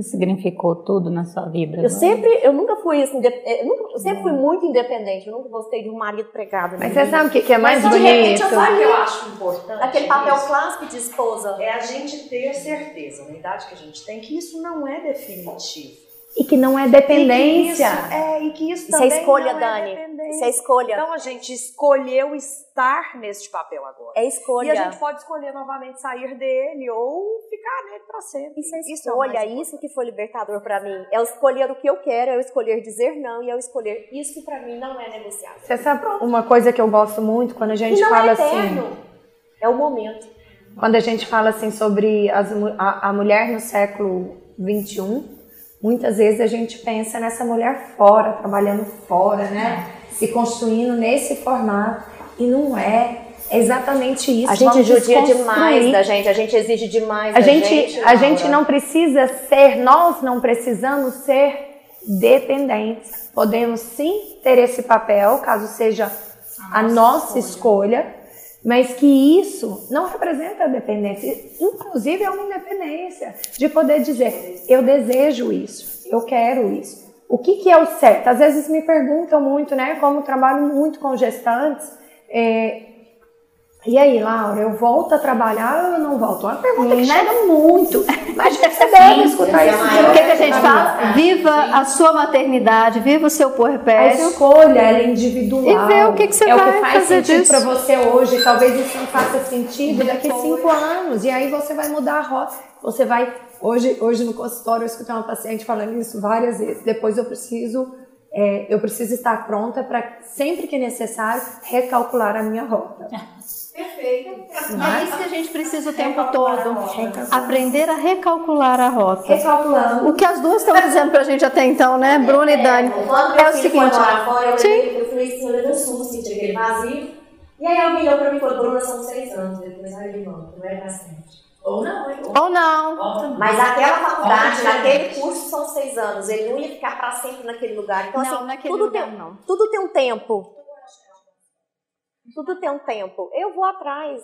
Significou tudo na sua vida? Eu não? sempre, eu nunca fui isso, inde- eu, nunca- eu sempre fui muito independente. Eu nunca gostei de um marido pregado. Mas né? você sabe o que, que é mais Mas, de repente, bonito? eu Sabe o que eu acho importante? daquele papel nisso? clássico de esposa. É a gente ter certeza, na idade que a gente tem, que isso não é definitivo. E que não é E dependência. que isso, é, e que isso Isso é também escolha, não Dani. é dependência. Isso é escolha. Então a gente escolheu estar neste papel agora. É E escolha. a gente pode escolher novamente sair dele ou ficar nele para sempre. Isso é escolha, importante. isso que foi libertador pra mim. É eu escolher o que eu quero, é eu escolher dizer não e é eu escolher isso pra mim não é negociável. Você sabe uma coisa que eu gosto muito quando a gente E não fala é assim. eterno. É o momento. Quando a gente fala assim sobre as a, a mulher no século 21, muitas vezes a gente pensa nessa mulher fora, trabalhando fora, né? Se construindo nesse formato. E não é. É exatamente isso. A gente judia demais da gente, a gente exige demais A da gente, gente. a gente não precisa ser, nós não precisamos ser dependentes. Podemos sim ter esse papel, caso seja a nossa escolha, mas que isso não representa dependência. Inclusive é uma independência de poder dizer, eu desejo isso, eu quero isso. O que, que é o certo? Às vezes me perguntam muito, né? Como trabalho muito com gestantes, é, e aí, Laura, eu volto a trabalhar ou eu não volto? É uma pergunta que chega muito. <laughs> Mas você deve escutar isso. O que, que a gente fala, viva a sua maternidade, viva o seu A puerpério. escolha ela é individual. E ver o que que você é o vai que faz fazer sentido para você hoje. Talvez isso não faça sentido daqui a cinco anos. E aí você vai mudar a rota. Você vai. Hoje, hoje no consultório eu escutei uma paciente falando isso várias vezes. Depois eu preciso. é, eu preciso estar pronta para, sempre que necessário, recalcular a minha rota. <laughs> É isso que a gente precisa o tempo todo. Aprender a recalcular a rota. Recalculando. O que as duas estão dizendo pra gente até então, né, Bruna e Dani? Quando É o seguinte. fora, eu olhei, eu falei assim, olhando um susto, senti aquele vazio. E aí alguém olhou pra mim e falou, Bruna, são seis anos. Eu falei, ai, irmão, não é bastante. Ou não, hein? Ou não? Mas aquela faculdade, naquele curso, são seis anos. Ele não ia ficar pra sempre naquele lugar. Então, Não, assim, naquele tudo, lugar tem, não. tudo tem um tempo. Tudo tem um tempo. Eu vou atrás.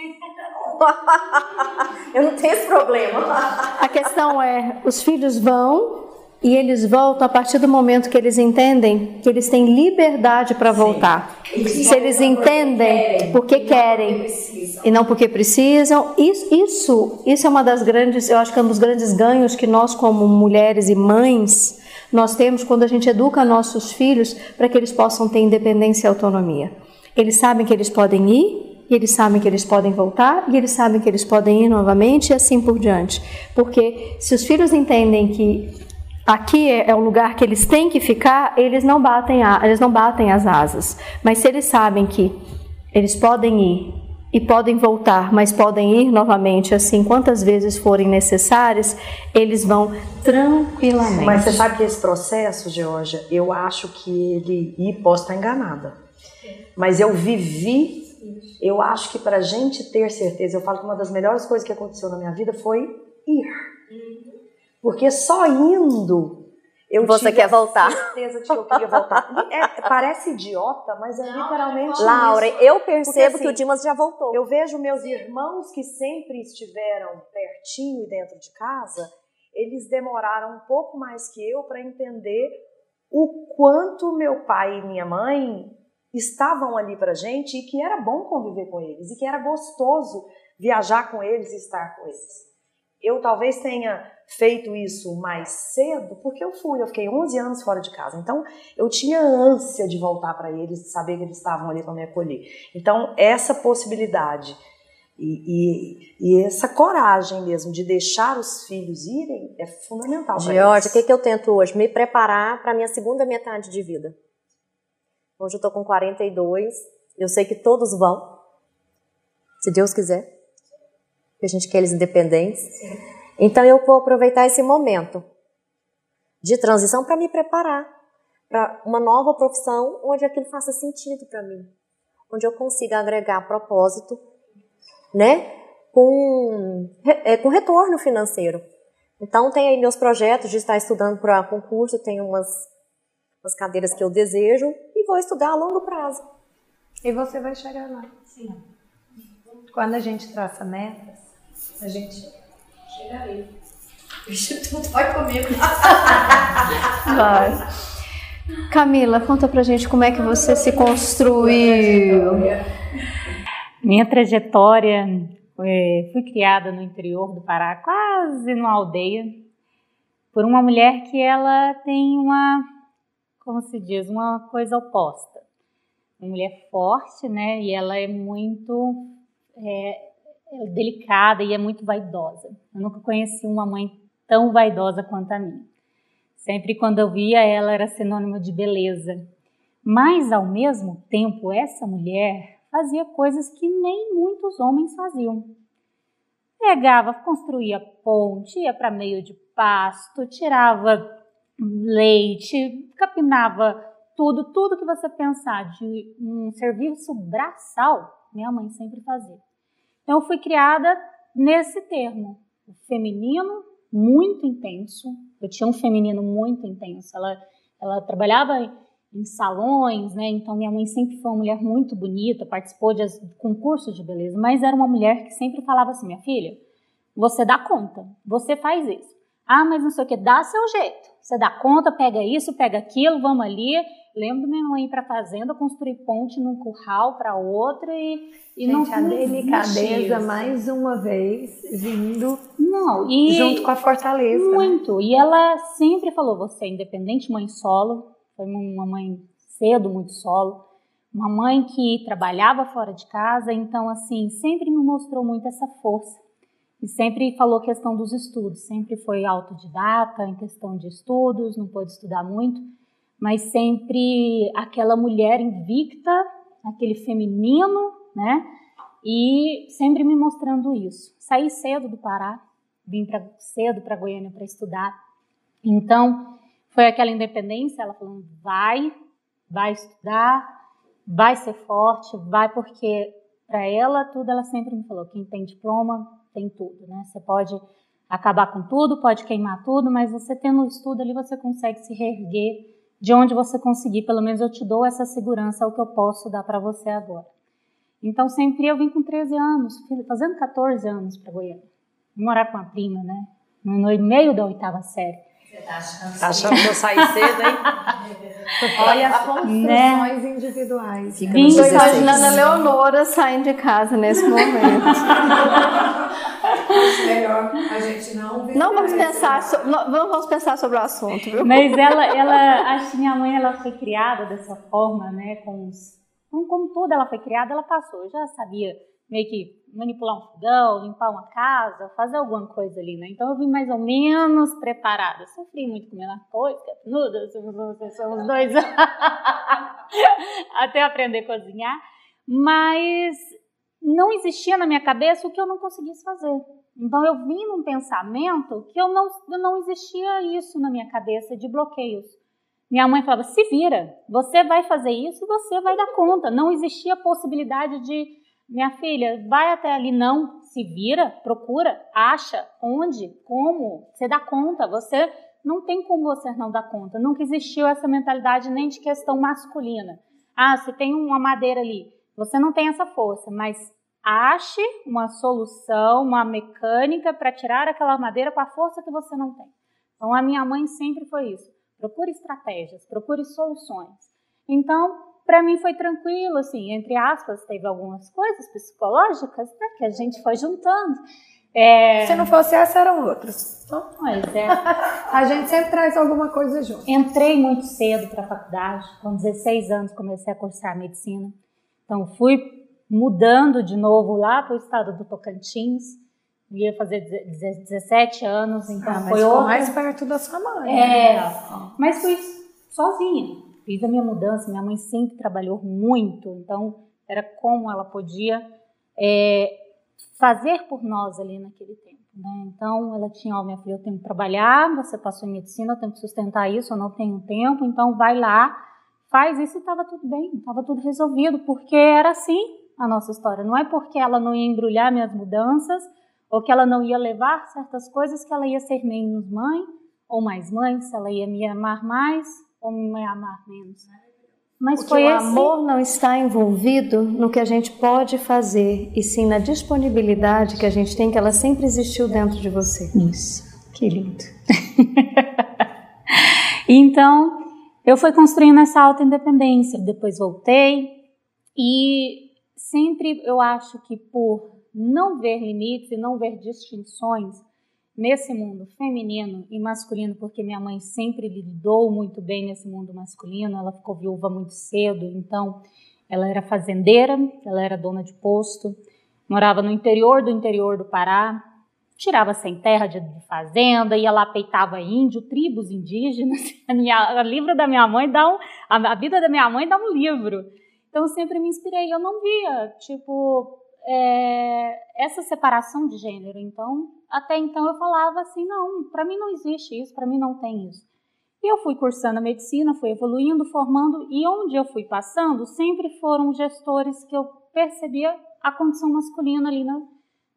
<laughs> eu não tenho esse problema. A questão é, os filhos vão e eles voltam a partir do momento que eles entendem que eles têm liberdade para voltar. Se eles entendem porque querem e não porque precisam, isso, isso, isso é uma das grandes, eu acho que é um dos grandes ganhos que nós como mulheres e mães nós temos quando a gente educa nossos filhos para que eles possam ter independência e autonomia. Eles sabem que eles podem ir, e eles sabem que eles podem voltar, e eles sabem que eles podem ir novamente e assim por diante. Porque se os filhos entendem que aqui é é o lugar que eles têm que ficar, eles não batem, a, eles não batem as asas. Mas se eles sabem que eles podem ir e podem voltar, mas podem ir novamente assim quantas vezes forem necessárias, eles vão tranquilamente. Mas você sabe que esse processo, Georgia, eu acho que ele. E posso estar enganada. Mas eu vivi. Eu acho que para a gente ter certeza, eu falo que uma das melhores coisas que aconteceu na minha vida foi ir. Porque só indo eu Você tive quer voltar. certeza de que eu queria voltar. É- parece idiota, mas é literalmente Laura, isso. eu percebo Porque, que o assim, Dimas já voltou. Eu vejo meus irmãos que sempre estiveram pertinho e dentro de casa, eles demoraram um pouco mais que eu para entender o quanto meu pai e minha mãe estavam ali pra gente e que era bom conviver com eles e que era gostoso viajar com eles e estar com eles. Eu talvez tenha feito isso mais cedo porque eu fui, eu fiquei 11 anos fora de casa. Então, eu tinha ânsia de voltar para eles, de saber que eles estavam ali para me acolher. Então, essa possibilidade e, e- e essa coragem mesmo de deixar os filhos irem é fundamental para Georgia, o que, que eu tento hoje? Me preparar para minha segunda metade de vida. Hoje eu tô com 42. Eu sei que todos vão, se Deus quiser. Porque a gente quer eles independentes. Então eu vou aproveitar esse momento de transição para me preparar para uma nova profissão onde aquilo faça sentido para mim, onde eu consiga agregar propósito, né, com é, com retorno financeiro. Então tem aí meus projetos de estar estudando para concurso, tem umas, umas cadeiras que eu desejo vou estudar a longo prazo. E você vai chegar lá. Quando a gente traça metas, a gente. O Instituto vai comigo. <laughs> Vai. Camila, conta pra gente como é que você se construiu. Minha trajetória, eh, fui criada no interior do Pará, quase numa aldeia, por uma mulher que ela tem uma, como se diz, uma coisa oposta. Uma mulher forte, né? E ela é muito é, é delicada e é muito vaidosa. Eu nunca conheci uma mãe tão vaidosa quanto a minha. Sempre quando eu via ela era sinônimo de beleza. Mas ao mesmo tempo, essa mulher fazia coisas que nem muitos homens faziam. Pegava, construía ponte, ia para meio de pasto, tirava leite, capinava tudo, tudo que você pensar de um serviço braçal, minha mãe sempre fazia. Então eu fui criada nesse termo, o feminino muito intenso. Eu tinha um feminino muito intenso. Ela, ela trabalhava em salões, né? Então minha mãe sempre foi uma mulher muito bonita, participou de concursos de beleza, mas era uma mulher que sempre falava assim: minha filha, você dá conta, você faz isso. Ah, mas não sei o que, dá seu jeito. Você dá conta, pega isso, pega aquilo, vamos ali. lembro minha mãe ir para fazenda construir ponte num curral para outra e, e Gente, não a delicadeza mais uma vez vindo não e junto com a fortaleza. né? muito e ela sempre falou você é independente mãe solo foi uma mãe cedo muito solo uma mãe que trabalhava fora de casa então assim sempre me mostrou muito essa força e sempre falou questão dos estudos sempre foi autodidata em questão de estudos não pôde estudar muito mas sempre aquela mulher invicta, aquele feminino, né? E sempre me mostrando isso. Saí cedo do Pará, vim pra, cedo para Goiânia para estudar. Então, foi aquela independência, ela falando, vai, vai estudar, vai ser forte, vai porque para ela tudo, ela sempre me falou, quem tem diploma tem tudo, né? Você pode acabar com tudo, pode queimar tudo, mas você tendo o estudo ali, você consegue se reerguer de onde você conseguir, pelo menos eu te dou essa segurança, é o que eu posso dar para você agora. Então, sempre eu vim com 13 anos, fazendo 14 anos para Goiânia. Vim morar com a prima, né? No meio da oitava série. Tá achando que eu saí cedo, hein? <laughs> Olha as construções Né? individuais. Fica Estou 16. imaginando a Leonora saindo de casa nesse momento. melhor a gente não Não vamos pensar, so- não vamos pensar sobre o assunto, viu? Mas ela, ela, acho que minha mãe, ela foi criada dessa forma, né? Com os, como, como toda ela foi criada, ela passou. Eu já sabia meio que manipular um fogão, limpar uma casa, fazer alguma coisa ali, né? Então eu vim mais ou menos preparada. Sofri muito comendo arroz, capinuda, somos dois <laughs> até aprender a cozinhar, mas não existia na minha cabeça o que eu não conseguisse fazer. Então eu vim num pensamento que eu não, não existia isso na minha cabeça de bloqueios. Minha mãe falava: se vira, você vai fazer isso e você vai dar conta. Não existia possibilidade de, minha filha, vai até ali, não, se vira, procura, acha, onde, como, você dá conta, você não tem como você não dar conta. Nunca existiu essa mentalidade nem de questão masculina. Ah, se tem uma madeira ali, você não tem essa força, mas ache uma solução, uma mecânica para tirar aquela madeira com a força que você não tem. Então, a minha mãe sempre foi isso. Procure estratégias, procure soluções. Então, para mim foi tranquilo, assim, entre aspas, teve algumas coisas psicológicas né, que a gente foi juntando. É, Se não fosse essa, eram outras. Pois é. <laughs> a gente sempre traz alguma coisa junto. Entrei muito cedo para a faculdade, com 16 anos comecei a cursar medicina. Então fui mudando de novo lá para o estado do Tocantins, ia fazer 17 anos, então Ah, mas foi outra. mais perto da sua mãe. né? É, mas fui sozinha. Fiz a minha mudança, minha mãe sempre trabalhou muito, então era como ela podia é, fazer por nós ali naquele tempo. Né? Então ela tinha, ó, minha filha, eu tenho que trabalhar, você passou em medicina, eu tenho que sustentar isso, eu não tenho tempo, então vai lá, faz isso e estava tudo bem, estava tudo resolvido, porque era assim a nossa história. Não é porque ela não ia embrulhar minhas mudanças, ou que ela não ia levar certas coisas, que ela ia ser menos mãe, ou mais mãe, se ela ia me amar mais, ou me amar menos. Mas Porque foi o esse... amor não está envolvido no que a gente pode fazer, e sim na disponibilidade que a gente tem, que ela sempre existiu dentro de você. Isso, que lindo. <laughs> então, eu fui construindo essa auto-independência, depois voltei e sempre eu acho que por não ver limites e não ver distinções nesse mundo feminino e masculino, porque minha mãe sempre lidou muito bem nesse mundo masculino, ela ficou viúva muito cedo, então ela era fazendeira, ela era dona de posto, morava no interior do interior do Pará, tirava sem terra de fazenda, ia lá, peitava índio, tribos indígenas. <laughs> A, minha, a livro da minha mãe dá um, a, vida da minha mãe dá um livro. Então eu sempre me inspirei. Eu não via, tipo, é, essa separação de gênero. Então, até então eu falava assim, não, para mim não existe isso, para mim não tem isso. E eu fui cursando a medicina, fui evoluindo, formando, e onde eu fui passando, sempre foram gestores que eu percebia a condição masculina ali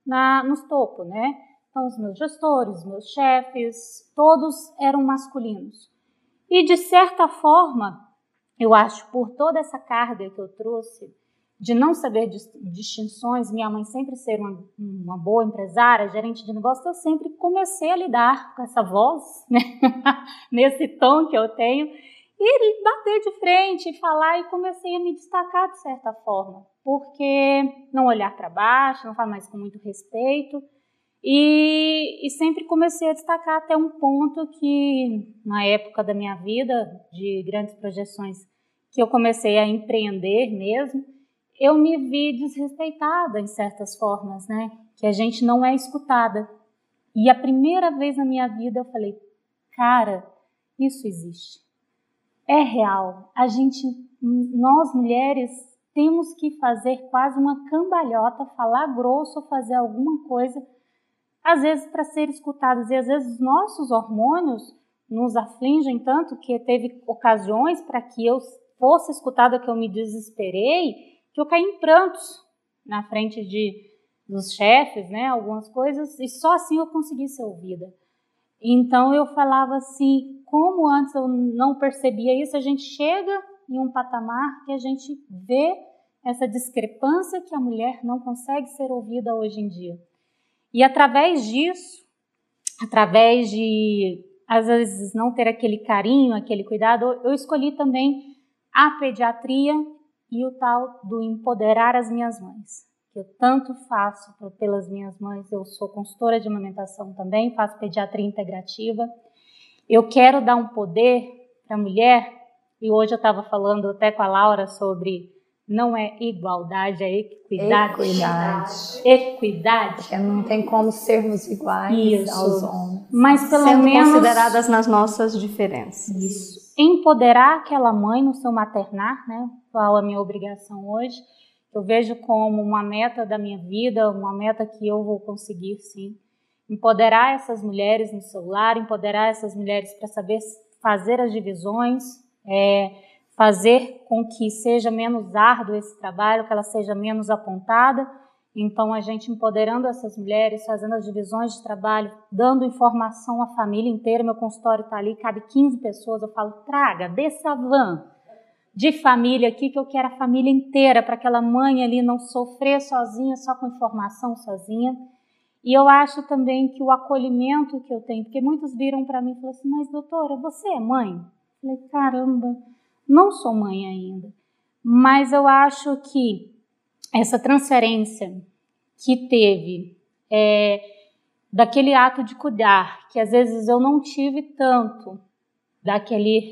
na, nos topos, né? Então, os meus gestores, meus chefes, todos eram masculinos. E, de certa forma, eu acho, por toda essa carga que eu trouxe, de não saber distinções, minha mãe sempre ser uma, uma, boa empresária, gerente de negócio, eu sempre comecei a lidar com essa voz, <laughs> né? nesse tom que eu tenho, e bater de frente, e falar, e comecei a me destacar de certa forma, porque não olhar para baixo, não falar mais com muito respeito, e, e, sempre comecei a destacar até um ponto que, na época da minha vida, de grandes projeções, que eu comecei a empreender mesmo, eu me vi desrespeitada em certas formas, né? Que a gente não é escutada. E a primeira vez na minha vida eu falei, cara, isso existe. É real. A gente, nós mulheres, temos que fazer quase uma cambalhota, falar grosso, fazer alguma coisa às vezes para ser escutados. E às vezes os nossos hormônios nos afligem tanto que teve ocasiões para que eu fosse escutada que eu me desesperei, que eu caí em prantos na frente de dos chefes, né, algumas coisas, e só assim eu consegui ser ouvida. Então eu falava assim, como antes eu não percebia isso, a gente chega em um patamar que a gente vê essa discrepância que a mulher não consegue ser ouvida hoje em dia. E através disso, através de às vezes não ter aquele carinho, aquele cuidado, eu escolhi também a pediatria e o tal do empoderar as minhas mães. Que eu tanto faço pelas minhas mães, eu sou consultora de amamentação também, faço pediatria integrativa. Eu quero dar um poder para a mulher, e hoje eu estava falando até com a Laura sobre não é igualdade, é equidade. Equidade. Equidade. É, não tem como sermos iguais Isso. aos homens. Mas pelo Sendo menos consideradas nas nossas diferenças. Isso. Empoderar aquela mãe no seu maternar, né? Qual a minha obrigação hoje? Eu vejo como uma meta da minha vida, uma meta que eu vou conseguir sim. Empoderar essas mulheres no seu lar, empoderar essas mulheres para saber fazer as divisões, é, fazer com que seja menos árduo esse trabalho, que ela seja menos apontada. Então, a gente empoderando essas mulheres, fazendo as divisões de trabalho, dando informação à família inteira. Meu consultório está ali, cabe 15 pessoas. Eu falo, traga, dessa van de família aqui, que eu quero a família inteira, para aquela mãe ali não sofrer sozinha, só com informação sozinha. E eu acho também que o acolhimento que eu tenho, porque muitos viram para mim e falaram assim, mas doutora, você é mãe? Eu falei, caramba, não sou mãe ainda, mas eu acho que essa transferência que teve é, daquele ato de cuidar, que às vezes eu não tive tanto daquele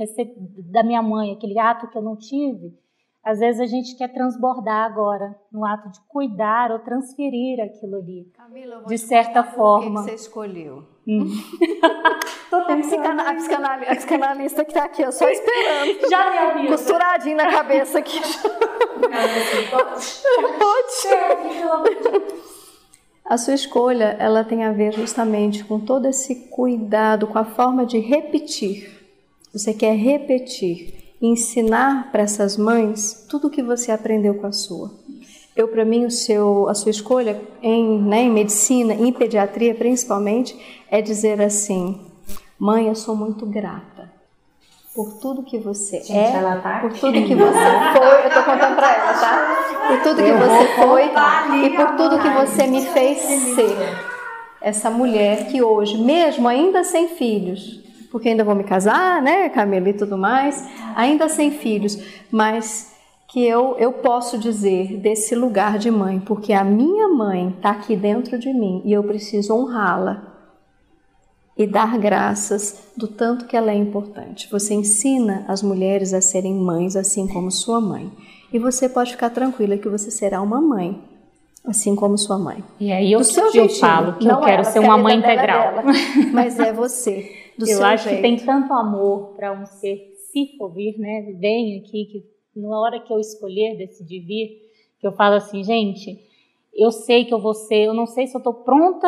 da minha mãe, aquele ato que eu não tive, às vezes a gente quer transbordar agora no ato de cuidar ou transferir aquilo ali. Camila, de certa forma. O que você escolheu? Hum. <laughs> a, a, psicanalista, a, psicanalista que está aqui, só esperando. <laughs> Já me avisa. Costuradinho na cabeça aqui. <laughs> Pode. A sua escolha, ela tem a ver justamente com todo esse cuidado, com a forma de repetir. Você quer repetir, ensinar para essas mães tudo o que você aprendeu com a sua. Eu, para mim, o seu, a sua escolha em, né, em medicina, em pediatria principalmente, é dizer assim: Mãe, eu sou muito grata por tudo que você Gente, é, tá por tudo que você foi. Eu tô contando para ela, tá? Por tudo que você foi e por tudo que você me fez ser. Essa mulher que hoje, mesmo ainda sem filhos, porque ainda vou me casar, né, Camila e tudo mais, ainda sem filhos, mas que eu, eu posso dizer desse lugar de mãe, porque a minha mãe está aqui dentro de mim e eu preciso honrá-la e dar graças do tanto que ela é importante. Você ensina as mulheres a serem mães, assim como sua mãe. E você pode ficar tranquila que você será uma mãe, assim como sua mãe. E aí eu, eu falo que eu quero ser uma mãe integral. Dela, mas é você, <laughs> do eu acho jeito. que tem tanto amor para um ser se for vir, né? Vem aqui, que na hora que eu escolher, decidir vir, que eu falo assim, gente, eu sei que eu vou ser, eu não sei se eu estou pronta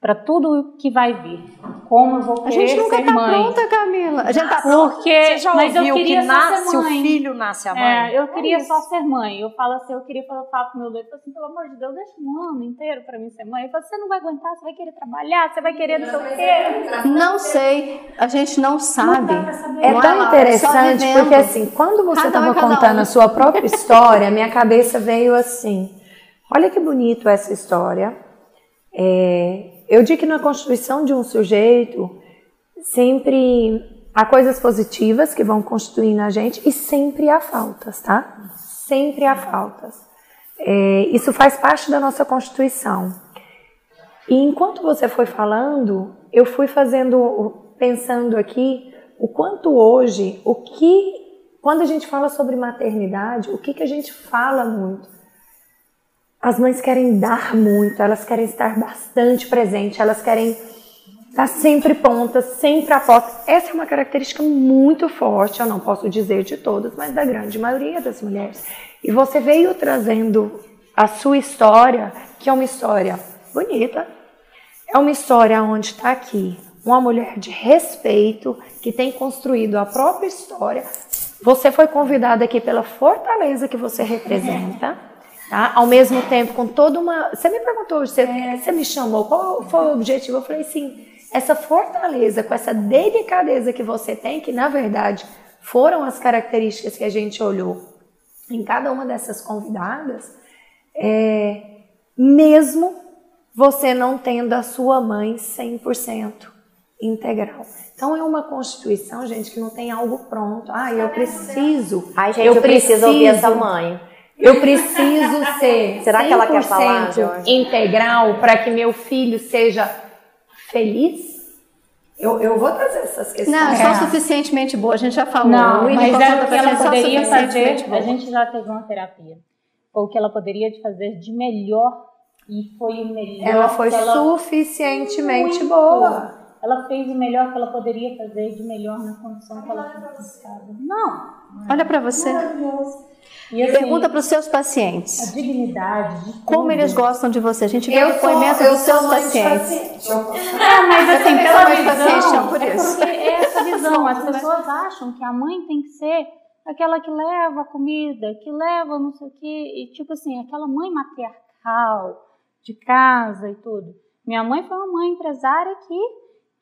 para tudo que vai vir. Como eu vou querer A gente nunca ser tá mãe. pronta, Camila. A gente tá Porque, Você já mas eu ouviu queria que nasce o filho, nasce a mãe? É, eu queria É só ser mãe. Eu falo assim, eu queria falar papo pro meu doido, eu assim, pelo amor de Deus, deixa um ano inteiro para mim ser mãe. Eu falo, você não vai aguentar, você vai querer trabalhar, você vai querer não sei o quê. Não sei, a gente não sabe. saber. É Não tão interessante porque assim, quando você Cada um é estava cada contando um. a sua própria <laughs> história, minha cabeça veio assim: olha que bonito essa história. É, eu digo que na constituição de um sujeito sempre Há coisas positivas que vão constituindo a gente e sempre há faltas, tá? Sempre há faltas. É, isso faz parte da nossa constituição. E enquanto você foi falando, eu fui fazendo, pensando aqui, o quanto hoje, o que, quando a gente fala sobre maternidade, o que, que a gente fala muito? As mães querem dar muito, elas querem estar bastante presente, elas querem estar sempre prontas, sempre a posse. Essa é uma característica muito forte, eu não posso dizer de todas, mas da grande maioria das mulheres. E você veio trazendo a sua história, que é uma história bonita, é uma história onde está aqui uma mulher de respeito que tem construído a própria história. Você foi convidada aqui pela fortaleza que você representa, tá? Ao mesmo tempo com toda uma. Você me perguntou, você, você me chamou, qual foi o objetivo? Eu falei sim, essa fortaleza, com essa delicadeza que você tem, que na verdade foram as características que a gente olhou em cada uma dessas convidadas, é, mesmo você não tendo a sua mãe 100% integral. Então é uma constituição, gente, que não tem algo pronto. Ah, eu preciso. Ai, gente, eu, eu preciso, preciso ouvir essa mãe. Eu preciso ser Será que ela quer falar, integral para que meu filho seja feliz? Eu, eu vou trazer essas questões. Não, são é. suficientemente boas, a gente já falou. Não, mas é o que ela poderia fazer, a gente já teve uma terapia. Ou o que ela poderia fazer de melhor e foi o melhor. Ela foi suficientemente boa. Ela fez o melhor que ela poderia fazer de melhor na condição que ela foi Não. Olha para você. E assim, Pergunta para os seus pacientes. A dignidade. De como eles gostam de você. A gente vê o depoimento dos seus pacientes. É, mas assim, pela visão. Por isso. É, é essa visão. As <laughs> pessoas acham que a mãe tem que ser aquela que leva a comida, que leva não sei o quê. E tipo assim, aquela mãe matriarcal de casa e tudo. Minha mãe foi uma mãe empresária que,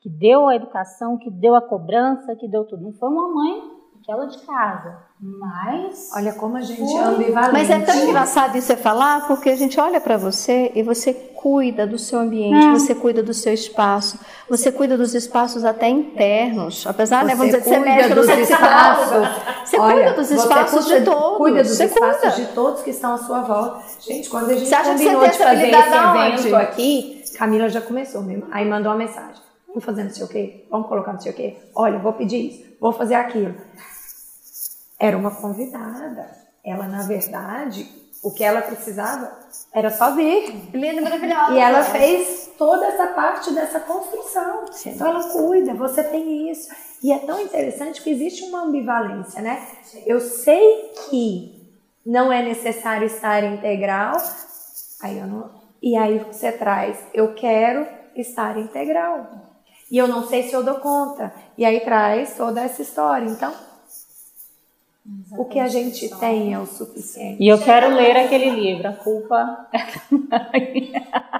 que deu a educação, que deu a cobrança, que deu tudo. Não foi uma mãe aquela de casa. Mas. Olha como a gente é ambivalente. Mas é tão engraçado isso você falar, porque a gente olha para você e você cuida do seu ambiente, é. você cuida do seu espaço, você cuida dos espaços até internos. Apesar, né, vamos dizer, você mexe dos espaços. Você Olha, cuida dos espaços cuida, de todos. Cuida dos você espaços cuida. de todos que estão à sua volta. Gente, quando a gente você combinou de fazer esse evento aqui, Camila já começou mesmo. Aí mandou uma mensagem. Vamos fazer não sei o quê? Vamos colocar não sei o quê? Olha, vou pedir isso, vou fazer aquilo era uma convidada. Ela, na verdade, o que ela precisava era só vir. Linda, maravilhosa. E ela fez toda essa parte dessa construção. Sim. Então ela cuida, você tem isso. E é tão interessante que existe uma ambivalência, né? Eu sei que não é necessário estar integral, aí eu não, e aí você traz, eu quero estar integral. E eu não sei se eu dou conta. E aí traz toda essa história. Então, o que a gente tem é o suficiente. E eu quero ler aquele livro, A Culpa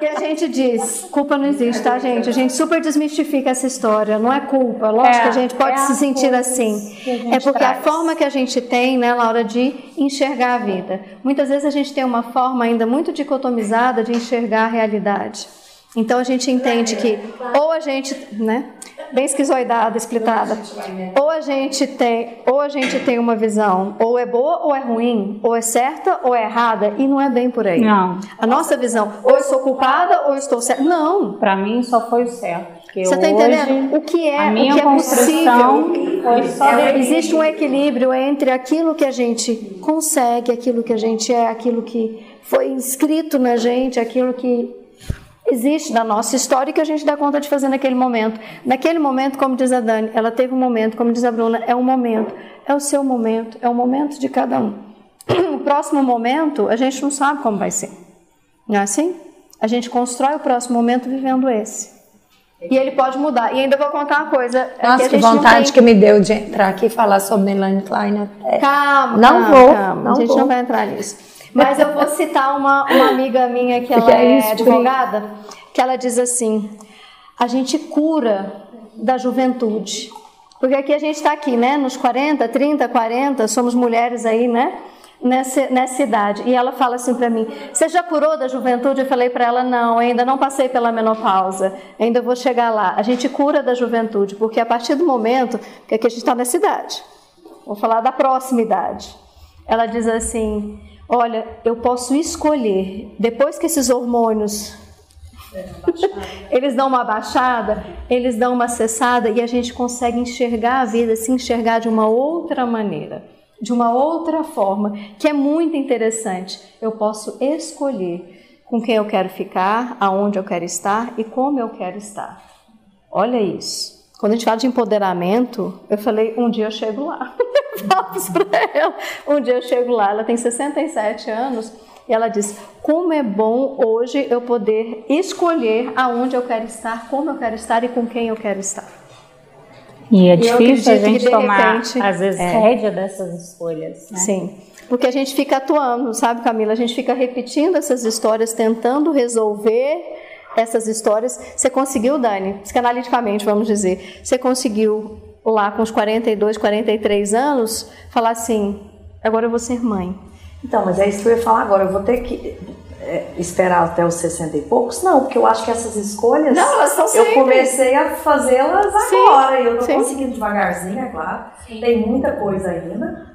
E a gente diz, culpa não existe, tá, gente? A gente super desmistifica essa história. Não é culpa. Lógico é, que a gente pode é se sentir assim. É porque traz. a forma que a gente tem, né, na hora de enxergar a vida. Muitas vezes a gente tem uma forma ainda muito dicotomizada de enxergar a realidade. Então a gente entende que ou a gente, né, bem esquizoidada, explitada, ou a gente tem, ou a gente tem uma visão, ou é boa ou é ruim, ou é certa ou é errada, e não é bem por aí. Não. A nossa visão, ou eu sou culpada ou eu estou certa. Não. Para mim só foi o certo. Você está entendendo? O que é, o que é possível? É, existe um equilíbrio entre aquilo que a gente consegue, aquilo que a gente é, aquilo que foi inscrito na gente, aquilo que existe na nossa história que a gente dá conta de fazer naquele momento. Naquele momento, como diz a Dani, ela teve um momento, como diz a Bruna, é um momento, é o seu momento, é o momento de cada um. <clears throat> O próximo momento, a gente não sabe como vai ser. Não é assim? A gente constrói o próximo momento vivendo esse. E ele pode mudar. E ainda vou contar uma coisa. É Nossa, que, que vontade tem... que me deu de entrar aqui e falar sobre Melanie Klein até. Calma, não calma, vou. Calma. Não a gente vou. não vai entrar nisso. Mas eu vou citar uma, uma amiga minha que ela é, é advogada que ela diz assim: a gente cura da juventude. Porque aqui a gente está aqui, né? Nos 40, 30, 40, somos mulheres aí, né? nessa, nessa idade. E ela fala assim para mim: Você já curou da juventude? Eu falei para ela: Não, ainda não passei pela menopausa, ainda vou chegar lá. A gente cura da juventude, porque a partir do momento que aqui a gente está nessa idade, vou falar da próxima idade. Ela diz assim: Olha, eu posso escolher, depois que esses hormônios eles dão uma baixada, eles dão uma cessada e a gente consegue enxergar a vida, se enxergar de uma outra maneira de uma outra forma, que é muito interessante. Eu posso escolher com quem eu quero ficar, aonde eu quero estar e como eu quero estar. Olha isso. Quando a gente fala de empoderamento, eu falei, um dia eu chego lá. <laughs> Vamos <laughs> para ela. Um dia eu chego lá. Ela tem 67 anos e ela diz: Como é bom hoje eu poder escolher aonde eu quero estar, como eu quero estar e com quem eu quero estar. E é difícil a gente tomar, repente, às vezes, é. rédea dessas escolhas. Né? Sim, porque a gente fica atuando, sabe, Camila? A gente fica repetindo essas histórias, tentando resolver essas histórias. Você conseguiu, Dani, psicanaliticamente, vamos dizer, você conseguiu lá com os 42, 43 anos, falar assim: agora eu vou ser mãe. Então, mas é isso que eu ia falar agora. Eu vou ter que é, esperar até os 60 e poucos? Não, porque eu acho que essas escolhas não, elas são eu comecei a fazê-las agora. e eu estou conseguindo devagarzinho, é claro. Tem muita coisa ainda.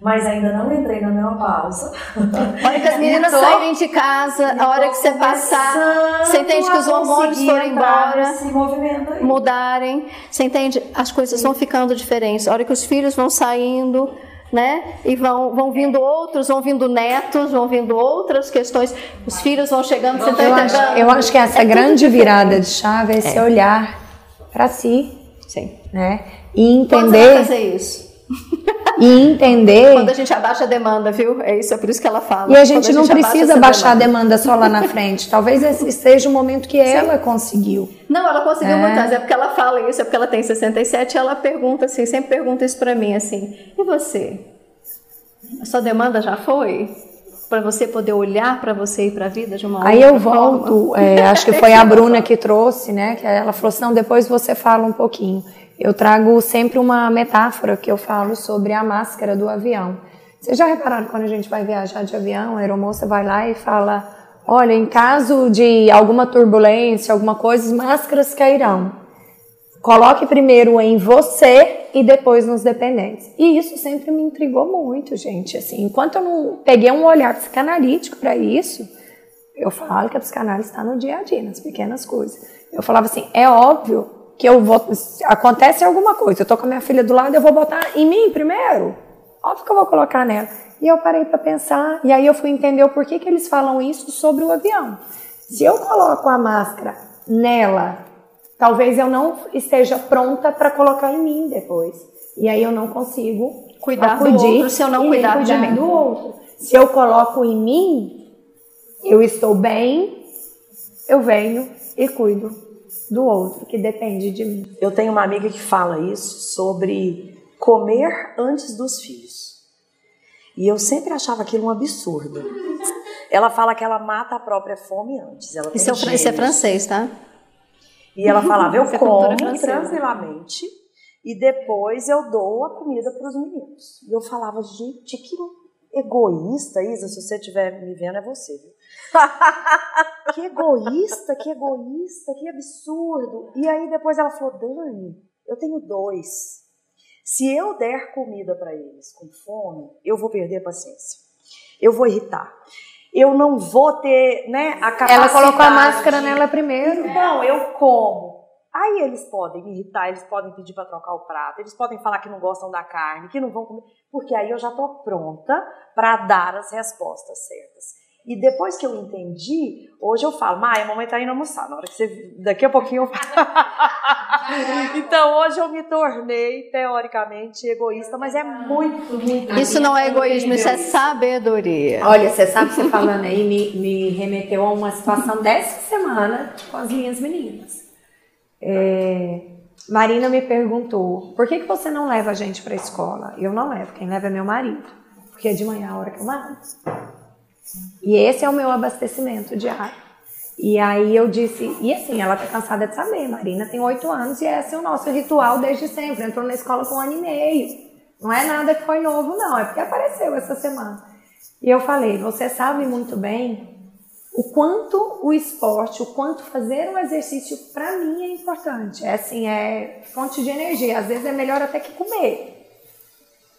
Mas ainda não entrei na menopausa. <laughs> A hora que as meninas saírem de casa, a hora que você passar, você entende que os hormônios foram embora, mudarem, você entende? As coisas Sim. vão ficando diferentes. A hora que os filhos vão saindo, né? E vão, vão vindo outros, vão vindo netos, vão vindo outras questões. Os filhos vão chegando, você está entendendo? Acho, eu acho que essa é grande virada de chave é esse é. olhar para si. Sim. Né? E entender. Quando você vai fazer isso? <laughs> E entender. Quando a gente abaixa a demanda, viu? É isso, é por isso que ela fala. E a gente, a gente não precisa baixar demanda. a demanda só lá na frente. <laughs> Talvez esse seja o momento que Sim. ela conseguiu. Não, ela conseguiu é. É porque ela fala isso, é porque ela tem 67 e ela pergunta assim, sempre pergunta isso para mim assim: e você? A sua demanda já foi? Para você poder olhar para você e para a vida de uma Aí eu volto, é, acho que <laughs> foi a Bruna que trouxe, né? Que ela falou assim: não, depois você fala um pouquinho eu trago sempre uma metáfora que eu falo sobre a máscara do avião. Vocês já repararam quando a gente vai viajar de avião, a aeromoça vai lá e fala: olha, em caso de alguma turbulência, alguma coisa, as máscaras cairão. Coloque primeiro em você e depois nos dependentes. E isso sempre me intrigou muito, gente. Assim, enquanto eu não peguei um olhar psicanalítico para isso, eu falo que a psicanálise está no dia a dia, nas pequenas coisas. Eu falava assim: é óbvio que eu vou. Acontece alguma coisa, eu tô com a minha filha do lado, eu vou botar em mim primeiro. Óbvio que eu vou colocar nela. E eu parei para pensar, e aí eu fui entender o porquê que eles falam isso sobre o avião. Se eu coloco a máscara nela, talvez eu não esteja pronta para colocar em mim depois. E aí eu não consigo cuidar acudir, do outro se eu não cuidar, cuidar de mim. do outro. Se eu coloco em mim, eu estou bem, eu venho e cuido do outro, que depende de mim. Eu tenho uma amiga que fala isso sobre comer antes dos filhos. E eu sempre achava aquilo um absurdo. Ela fala que ela mata a própria fome antes. Ela isso, é, isso é francês, tá? E ela falava, eu <laughs> é como tranquilamente e depois eu dou a comida para os meninos. E eu falava, gente, que egoísta, Isa, se você estiver me vendo é você, viu? <laughs> que egoísta, que egoísta, que absurdo. E aí depois ela falou: Dani, eu tenho dois. Se eu der comida para eles com fome, eu vou perder a paciência. Eu vou irritar. Eu não vou ter, né, a capacidade. Ela colocou a máscara nela primeiro. Então, eu como. Aí eles podem me irritar, eles podem pedir para trocar o prato, eles podem falar que não gostam da carne, que não vão comer, porque aí eu já estou pronta para dar as respostas certas. E depois que eu entendi, hoje eu falo, Maia, a mamãe tá indo almoçar. Na hora que você. Daqui a pouquinho eu <laughs> Então hoje eu me tornei, teoricamente, egoísta, mas é muito, muito. Isso não é egoísmo, isso é sabedoria. Olha, você sabe, você falando aí, me, me remeteu a uma situação dessa semana com as minhas meninas. É, Marina me perguntou: por que, que você não leva a gente para a escola? Eu não levo, quem leva é meu marido, porque é de manhã a hora que eu mando. E esse é o meu abastecimento diário. E aí eu disse, e assim, ela tá cansada de saber, Marina tem oito anos e esse é o nosso ritual desde sempre. Entrou na escola com um ano e meio. Não é nada que foi novo, não, é porque apareceu essa semana. E eu falei, você sabe muito bem o quanto o esporte, o quanto fazer um exercício para mim é importante. É assim, é fonte de energia. Às vezes é melhor até que comer.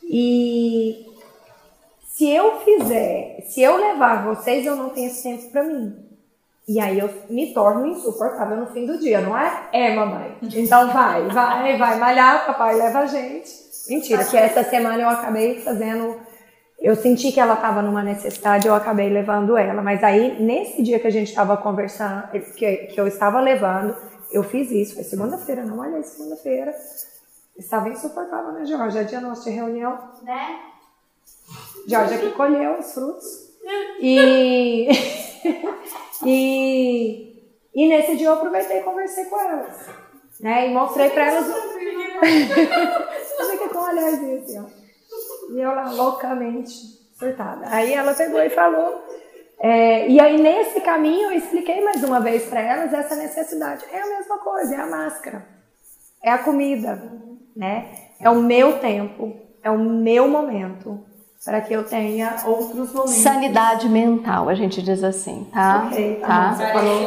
E se eu fizer, se eu levar vocês, eu não tenho esse tempo para mim. E aí eu me torno insuportável no fim do dia, não é? É, mamãe. Então vai, vai, vai malhar, papai leva a gente. Mentira, que essa semana eu acabei fazendo. Eu senti que ela estava numa necessidade, eu acabei levando ela. Mas aí, nesse dia que a gente estava conversando, que, que eu estava levando, eu fiz isso. Foi segunda-feira, não olhei segunda-feira. Estava insuportável, né, Jorge? É dia nosso de reunião. Né? Jorge que colheu os frutos. E, <laughs> e, e nesse dia eu aproveitei e conversei com elas. Né? E mostrei para elas. Que com um olharzinho assim, ó. E eu lá, loucamente surtada. Aí ela pegou e falou. É, e aí, nesse caminho, eu expliquei mais uma vez para elas essa necessidade. É a mesma coisa, é a máscara, é a comida, né? É o meu tempo, é o meu momento para que eu tenha outros momentos. Sanidade mental, a gente diz assim, tá? Ok, tá.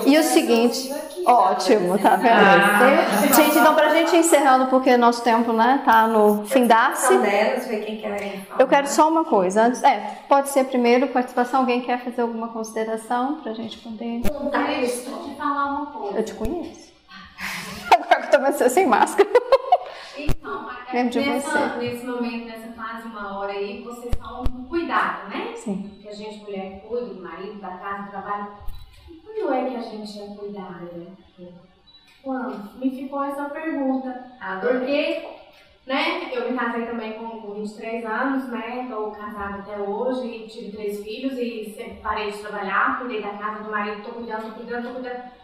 E o seguinte, ótimo, tá vendo? Ah. Gente, então pra gente ir encerrando, porque nosso tempo, né, tá no fim se quem quer Eu quero só uma coisa, antes, é, pode ser primeiro participação, alguém quer fazer alguma consideração pra gente poder... Deixa eu te falar uma coisa. Eu te conheço. <laughs> Agora que eu tô você sem máscara. Então, Lembro de nessa, você. nesse momento, nessa fase, uma hora aí, vocês falam do cuidado, né? Sim. Que a gente, mulher, cuida do marido, da casa, do trabalho. E quando é que a gente é cuidada? Quando? Me ficou essa pergunta. Porque, né, eu me casei também com, com 23 anos, né, tô casada até hoje, tive três filhos e sempre parei de trabalhar, cuidei da casa do marido, tô cuidando, tô cuidando, tô cuidando.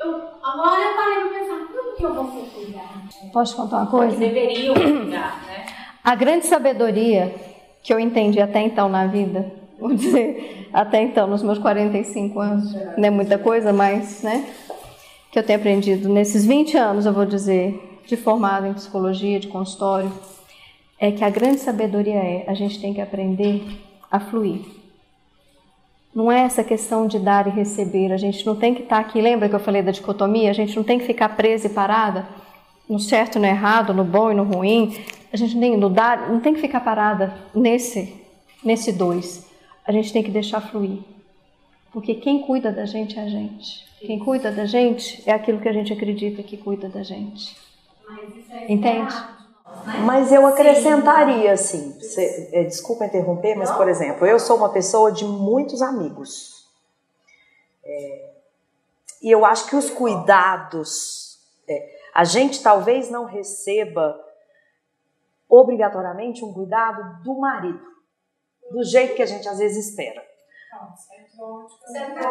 Eu, agora eu parei pra pensar, como que eu vou ser cuidar? Posso contar uma coisa? Deveriam cuidar, né? A grande sabedoria que eu entendi até então na vida, vou dizer, até então, nos meus 45 anos, não é muita coisa, mas, né, que eu tenho aprendido nesses 20 anos, eu vou dizer, de formado em psicologia, de consultório, é que a grande sabedoria é a gente tem que aprender a fluir. Não é essa questão de dar e receber. A gente não tem que estar aqui. Lembra que eu falei da dicotomia? A gente não tem que ficar presa e parada no certo e no errado, no bom e no ruim. A gente nem no dar, não tem que ficar parada nesse nesse dois. A gente tem que deixar fluir. Porque quem cuida da gente é a gente. Quem cuida da gente é aquilo que a gente acredita que cuida da gente. Entende? Mas eu acrescentaria, assim, é, desculpa interromper, mas, por exemplo, eu sou uma pessoa de muitos amigos. É, e eu acho que os cuidados, é, a gente talvez não receba obrigatoriamente um cuidado do marido, do jeito que a gente às vezes espera.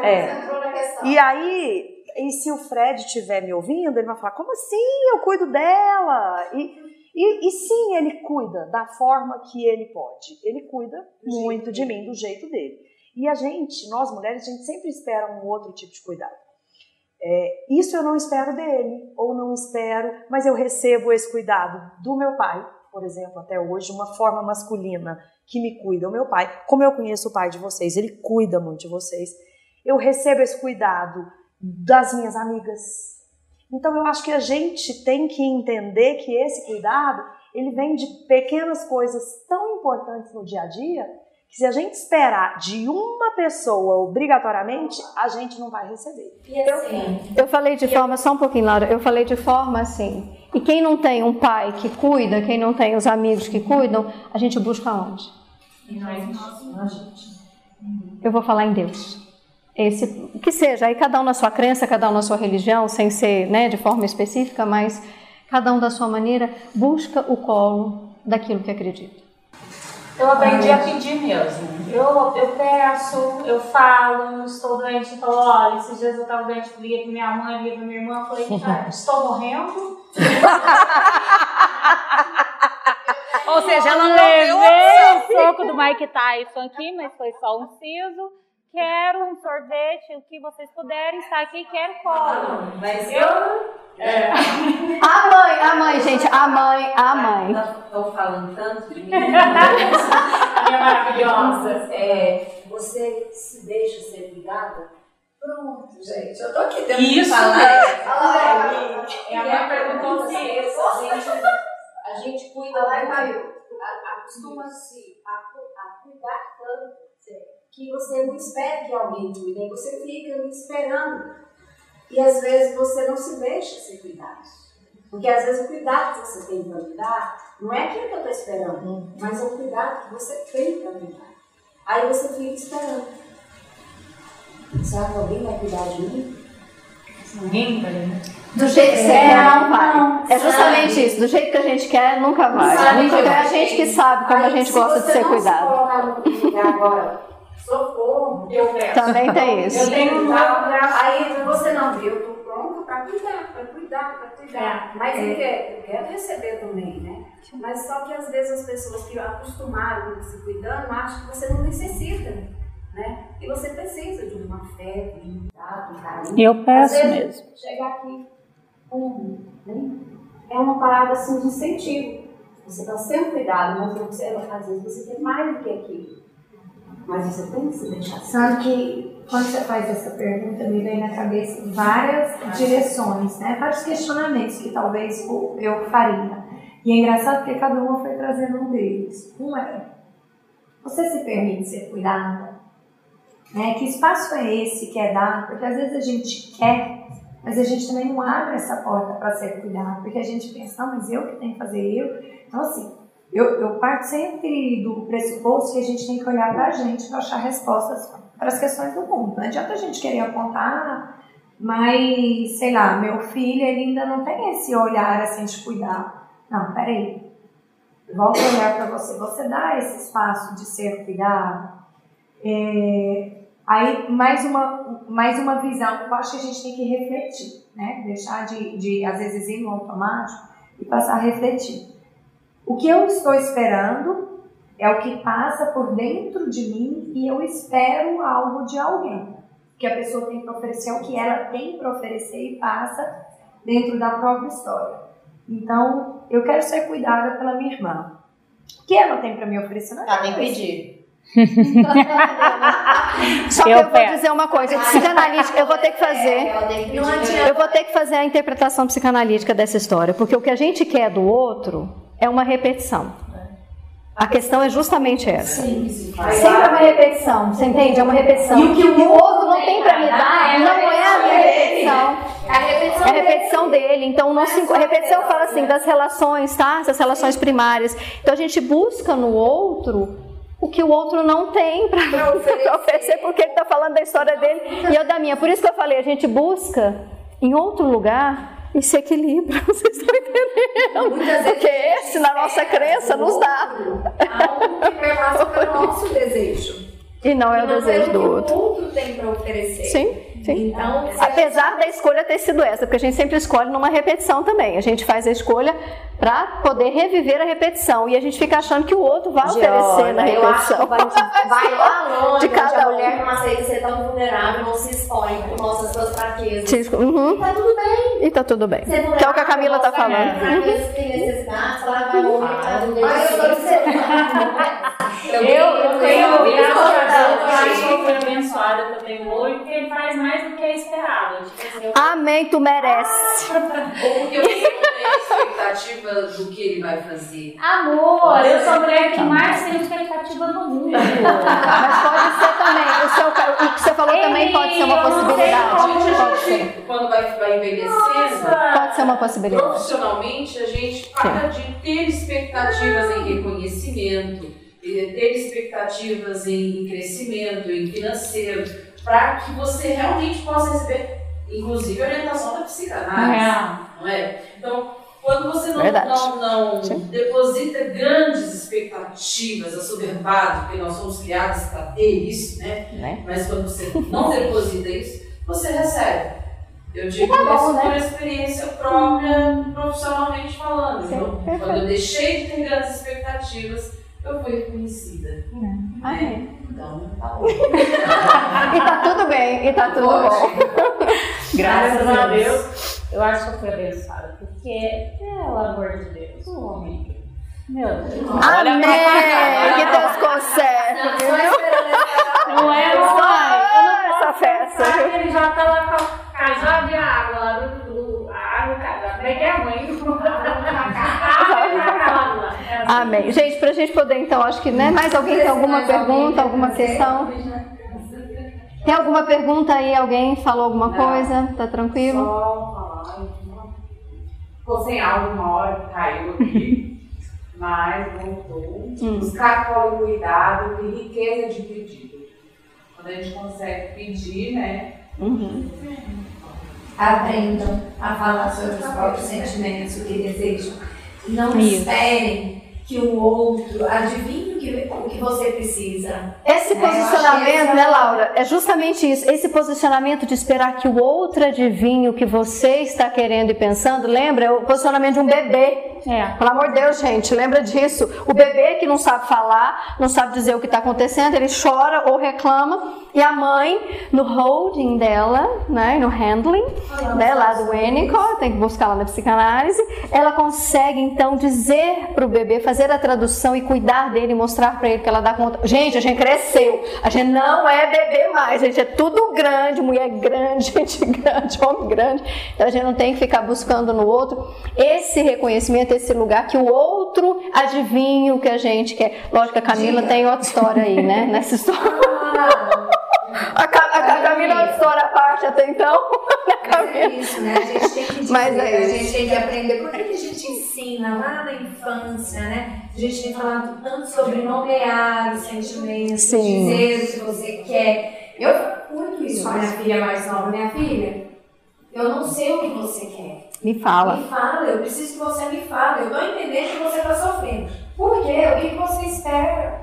É. E aí, e se o Fred estiver me ouvindo, ele vai falar: como assim? Eu cuido dela. E, e, e, sim, ele cuida da forma que ele pode. Ele cuida muito de mim, do jeito dele. E a gente, nós mulheres, a gente sempre espera um outro tipo de cuidado. É, isso eu não espero dele, ou não espero, mas eu recebo esse cuidado do meu pai, por exemplo, até hoje, uma forma masculina que me cuida. O meu pai, como eu conheço o pai de vocês, ele cuida muito de vocês. Eu recebo esse cuidado das minhas amigas, então eu acho que a gente tem que entender que esse cuidado, ele vem de pequenas coisas tão importantes no dia a dia, que se a gente esperar de uma pessoa obrigatoriamente, a gente não vai receber. Assim, eu, eu falei de forma, só um pouquinho, Laura, eu falei de forma assim, e quem não tem um pai que cuida, quem não tem os amigos que cuidam, a gente busca onde? Eu vou falar em Deus esse que seja, aí cada um na sua crença, cada um na sua religião, sem ser né, de forma específica, mas cada um da sua maneira busca o colo daquilo que acredita. Eu aprendi a pedir mesmo. Eu, eu peço, eu falo, estou doente, falo, olha, esses dias eu estava doente, liguei para minha mãe, liguei para minha irmã, falei, ah, <laughs> estou morrendo. Ou seja, ela levei o soco do Mike Tyson aqui, mas foi só um siso. Quero um sorvete, o que vocês puderem, está aqui, quero colo. Mas eu. É. A mãe, a mãe, gente, a mãe, a mãe. Estão falando tanto de mim. Minha maravilhosa. É, você se deixa ser cuidada? Pronto, gente, eu tô aqui dentro Isso falar. é. E a mãe perguntou se a gente, a gente cuida muito, acostuma-se a, a cuidar tanto que você não espera que alguém cuide, aí você fica esperando. E às vezes você não se deixa ser cuidado. Porque às vezes o cuidado que você tem para me dar não é aquilo que eu estou esperando, mas é o cuidado que você tem para me dar. Aí você fica esperando. Será que alguém vai cuidar de mim? Ninguém vai, né? Do jeito que você É, quer, não vai. não, é justamente sabe? isso. Do jeito que a gente quer, nunca vai. Sabe, Nunca eu vai. É a gente que sabe como a Aí, gente se gosta de você ser não cuidado. Se colocar no lugar agora, socorro, Eu peço. Também tem isso. Eu tenho um. Aí você não viu, eu tô pronta para cuidar, para cuidar, para cuidar. Mas eu, quero, eu quero receber também, né? Mas só que às vezes as pessoas que acostumaram com se cuidando acham que você não necessita, né? E você precisa de um afeto, de um cuidado, um carinho. Eu peço vezes, mesmo. Chegar aqui, um, né? É uma parada assim de incentivo. Você está sendo cuidado, mas você, às vezes você tem mais do que aquilo. Mas você tem que se deixar. Sabe que quando você faz essa pergunta, me vem na cabeça várias direções, né? vários questionamentos que talvez eu- eu faria. E é engraçado porque cada uma foi trazendo um deles. Um é: você se permite ser cuidada? Né? Que espaço é esse que é dado? Porque às vezes a gente quer, mas a gente também não abre essa porta para ser cuidado, porque a gente pensa, não, mas eu que tenho que fazer eu. Então, assim, eu, eu parto sempre do pressuposto que a gente tem que olhar para a gente para achar respostas para as questões do mundo. Não adianta a gente querer apontar, mas, sei lá, meu filho ele ainda não tem esse olhar assim de cuidar. Não, peraí. Volta a olhar para você. Você dá esse espaço de ser cuidado. É, aí, mais uma, mais uma visão eu acho que a gente tem que refletir, né? Deixar de, de, às vezes, ir no automático e passar a refletir. O que eu estou esperando é o que passa por dentro de mim e eu espero algo de alguém. Que a pessoa tem para oferecer, o que ela tem para oferecer e passa dentro da própria história. Então, eu quero ser cuidada pela minha irmã. O que ela tem para me oferecer? Não é Ela tem que isso. pedir. <laughs> Só que Eu eu, vou dizer uma coisa, psicanalítica, eu vou ter que fazer. Adianta. Eu vou ter que fazer a interpretação psicanalítica dessa história, porque o que a gente quer do outro é uma repetição. A questão é justamente essa. Sempre é uma repetição, você entende? É uma repetição. E o que o outro não tem para me dar não é a minha repetição. A repetição É a repetição dele. Então, o nosso, a repetição fala assim das relações, tá? Essas relações primárias. Então, a gente busca no outro o que o outro não tem para <laughs> oferecer, porque ele está falando da história dele e eu da minha. Por isso que eu falei, a gente busca em outro lugar esse equilíbrio. <laughs> Vocês estão entendendo? Porque esse, na nossa crença, nos dá. Algo que perpassa pelo nosso desejo. E não é o desejo do outro. o outro tem para oferecer. Sim, sim. Então, Apesar da escolha ter sido essa, porque a gente sempre escolhe numa repetição também. A gente faz a escolha para poder reviver a repetição e a gente fica achando que o outro vai oferecer na eu acho que repetição. vai, vai <laughs> lá longe, De cada a um. mulher não aceita ser tão vulnerável, não se expõe, mostra suas fraquezas. Uhum. Tá tudo bem. E tá tudo bem. Que é o que a Camila tá falando. mostrar fraquezas, tem necessidade, falar vai longe, tá tudo bem. Mas eu tô Eu, eu tenho, graças a Deus, eu acho que eu fui abençoada que eu tenho hoje, porque ele faz mais do que é esperado. Tipo assim, eu Amém, tu merece. Ou porque você não tem expectativa do que ele vai fazer. Amor, eu sou a mulher que mais tem expectativa no mundo. Mas pode ser também. O, seu, o que você falou também pode ser uma Eu possibilidade. como Pode ser. Quando vai, vai envelhecendo, Pode ser uma possibilidade. profissionalmente, a gente para de ter expectativas em reconhecimento, ter expectativas em crescimento, em financeiro, para que você realmente possa receber, inclusive, orientação da psicanálise. Não é? Então, quando você não, não, não deposita grandes expectativas, assoberbado, porque nós somos criados para ter isso, né? Né? Mas quando você não deposita isso, você recebe. Eu digo tá bom, isso né? por experiência própria, profissionalmente falando. Sim, Então, perfeito. quando eu deixei de ter grandes expectativas, eu fui reconhecida. É. Né? Então, tá bom. <laughs> e tá tudo bem, e tá tudo bom. <laughs> Graças a Deus. Eu acho que eu fui abençoada, porque, pelo amor de Deus, o homem. Meu Deus. Amém! Que Deus conserve, viu? Não é, Vai, Eu não essa festa. Ele já tá lá com a cajado de água lá do, do a água é que é a Amém. Gente, pra gente poder então, acho que, né? Mais alguém tem alguma pergunta, alguma questão? Tem alguma pergunta aí? Alguém falou alguma coisa? Tá tranquilo? Só falar. Ficou sem áudio uma hora que caiu aqui, <laughs> mas voltou. Hum. Buscar qual cuidado e riqueza de pedido. Quando a gente consegue pedir, né? Uhum. Aprendam a falar sobre os próprios sentimentos, o que desejam. Não Isso. esperem que o outro adivinhe o que, o que você precisa. Esse É, achei posicionamento, né, Laura? É justamente isso. Esse posicionamento de esperar que o outro adivinhe o que você está querendo e pensando, lembra? É o posicionamento de um bebê. É. Pelo amor de Deus, gente, lembra disso. O bebê que não sabe falar, não sabe dizer o que está acontecendo, ele chora ou reclama, e a mãe, no holding dela, né, no handling, né, lá do Winnicott, tem que buscar lá na psicanálise, ela consegue então dizer para o bebê, fazer a tradução e cuidar dele, mostrar para ele que ela dá conta. Gente, a gente cresceu, a gente não é bebê mais, a gente é tudo grande, mulher grande, <laughs> gente grande, homem grande, então a gente não tem que ficar buscando no outro esse reconhecimento, esse lugar que o outro adivinha o que a gente quer. Lógico que a Camila tem outra história aí, né? <laughs> Nessa história. A, Ca- a, a Camila é história à parte até então. <laughs> Mas é isso, né? A gente tem que dizer, é a gente tem que aprender. Por que que a gente ensina lá na infância, né? A gente tem falado tanto sobre nomear os sentimentos, Sim. dizer o que você quer. Eu muito isso com a minha filha mais nova. Minha filha, eu não sei o que você quer. Me fala. Me fala, eu preciso que você me fale. Eu tô entendendo que você está sofrendo. Por quê? O que você espera?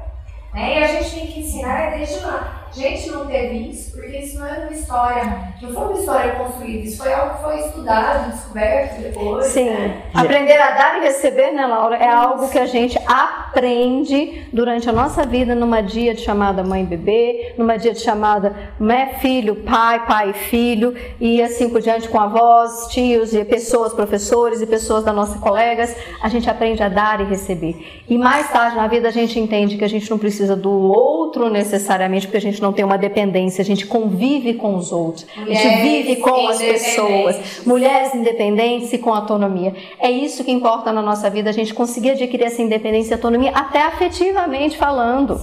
Né? E a gente tem que ensinar desde lá. Gente, não teve isso, porque isso não é uma história, não foi uma história construída, isso foi algo que foi estudado, descoberto depois. Sim. Né? Aprender a dar e receber, né, Laura? É algo que a gente aprende durante a nossa vida numa dia de chamada mãe bebê, numa dia de chamada né, filho, pai, pai filho, e assim por diante com avós, tios e pessoas, professores e pessoas da nossa colegas. A gente aprende a dar e receber. E mais tarde na vida a gente entende que a gente não precisa do outro necessariamente, porque a gente não tem uma dependência, a gente convive com os outros, a gente Mulheres vive com as pessoas mulheres independentes e com autonomia. É isso que importa na nossa vida, a gente conseguir adquirir essa independência e autonomia, até afetivamente falando.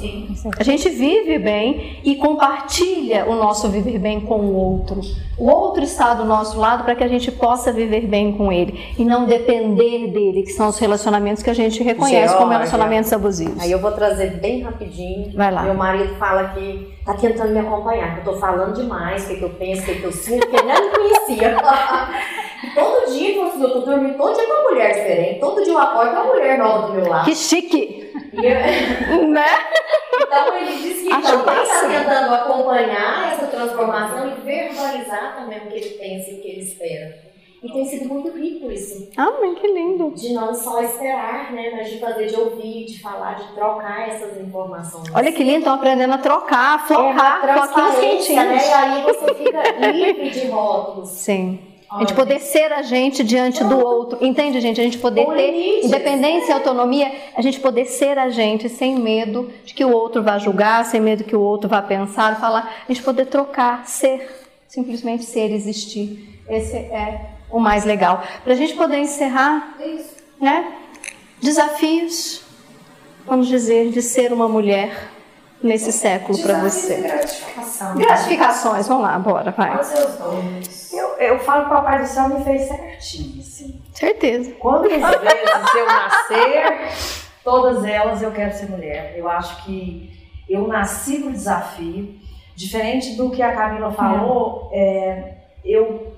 A gente vive bem e compartilha o nosso viver bem com o outro. O outro está do nosso lado para que a gente possa viver bem com ele e não depender dele, que são os relacionamentos que a gente reconhece como Georgia. relacionamentos abusivos. Aí eu vou trazer bem rapidinho. Vai lá. Meu marido fala que tá tentando me acompanhar, que eu tô falando demais, o que, que eu penso, o que, que eu sinto, que ele não me conhecia. <laughs> Todo dia, falou assim, eu tô dormindo todo dia com uma mulher diferente. Todo dia eu acordo com uma mulher nova do meu lado. Que chique! Eu- <laughs> né? Então ele disse que Acho também está tentando acompanhar essa transformação e verbalizar também o que ele pensa e o que ele espera. E tem sido muito rico isso. Ah, mãe, que lindo. De não só esperar, né? Mas de fazer, de ouvir, de falar, de trocar essas informações. Olha que lindo, estão aprendendo a trocar, a flocar, é floquinhos transparência, né? quentinhos. E aí você fica livre de rótulos. Sim. A gente poder ser a gente diante do outro. Entende, gente? A gente poder ter limites. independência e autonomia, a gente poder ser a gente sem medo de que o outro vá julgar, sem medo que o outro vá pensar, falar. A gente poder trocar, ser, simplesmente ser, existir. Esse é o mais legal. Para a gente poder encerrar, né? Desafios, vamos dizer, de ser uma mulher nesse século para você. Gratificação. Gratificações, vamos lá, bora, vai. Eu, eu falo que o Papai do Céu me fez certinho, assim. Certeza. Quantas vezes eu nascer, todas elas eu quero ser mulher. Eu acho que eu nasci pro desafio. Diferente do que a Camila falou, é, eu,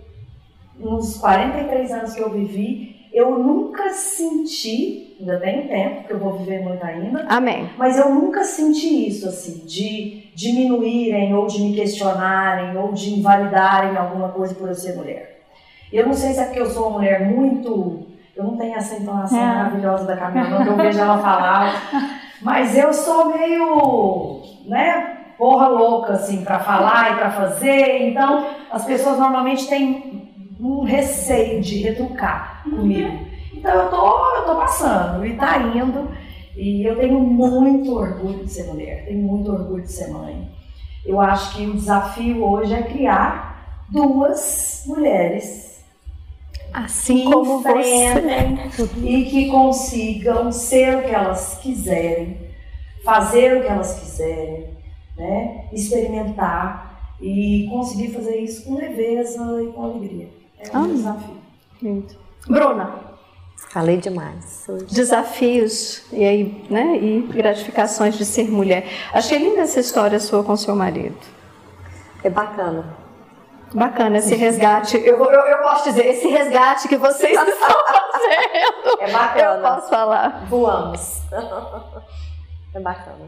nos 43 anos que eu vivi, eu nunca senti, ainda tenho tempo, porque eu vou viver muito ainda, Amém. mas eu nunca senti isso, assim, de diminuírem ou de me questionarem ou de invalidarem alguma coisa por eu ser mulher. Eu não sei se é porque eu sou uma mulher muito. Eu não tenho essa entonação É. maravilhosa da Camila, que eu vejo ela falar. <laughs> Mas eu sou meio, né, porra louca, assim, para falar e para fazer. Então, as pessoas normalmente têm um receio de retrucar comigo. Então, eu tô, eu tô passando e tá indo. E eu tenho muito orgulho de ser mulher, tenho muito orgulho de ser mãe. Eu acho que o desafio hoje é criar duas mulheres assim como você e que consigam ser o que elas quiserem, fazer o que elas quiserem, né? experimentar e conseguir fazer isso com leveza e com alegria. É um ah, desafio. Muito. Bruna. Falei demais. Desafios e aí, né? E gratificações de ser mulher. Achei linda essa história sua com seu marido. É bacana. Bacana esse resgate. Eu, eu, eu, posso dizer, esse resgate que vocês estão fazendo. <laughs> É bacana. Eu posso falar. Voamos. É bacana.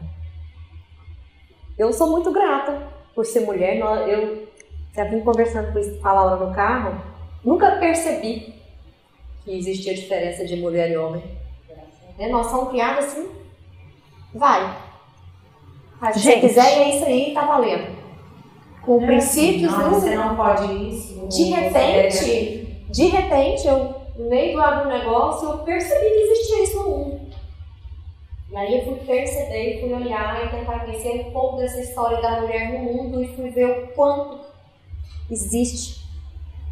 Eu sou muito grata por ser mulher. Eu já vim conversando com, isso, com a Laura no carro. Nunca percebi que existia diferença de mulher e homem. Né? Nós somos criadas assim. Vai. Se você quiser, é isso aí, tá valendo com princípios. Não, você não pode isso. De repente, de repente, eu, no meio do agronegócio, eu percebi que existia isso no mundo. E aí eu fui perceber, fui olhar e tentar conhecer um pouco dessa história da mulher no mundo e fui ver o quanto existe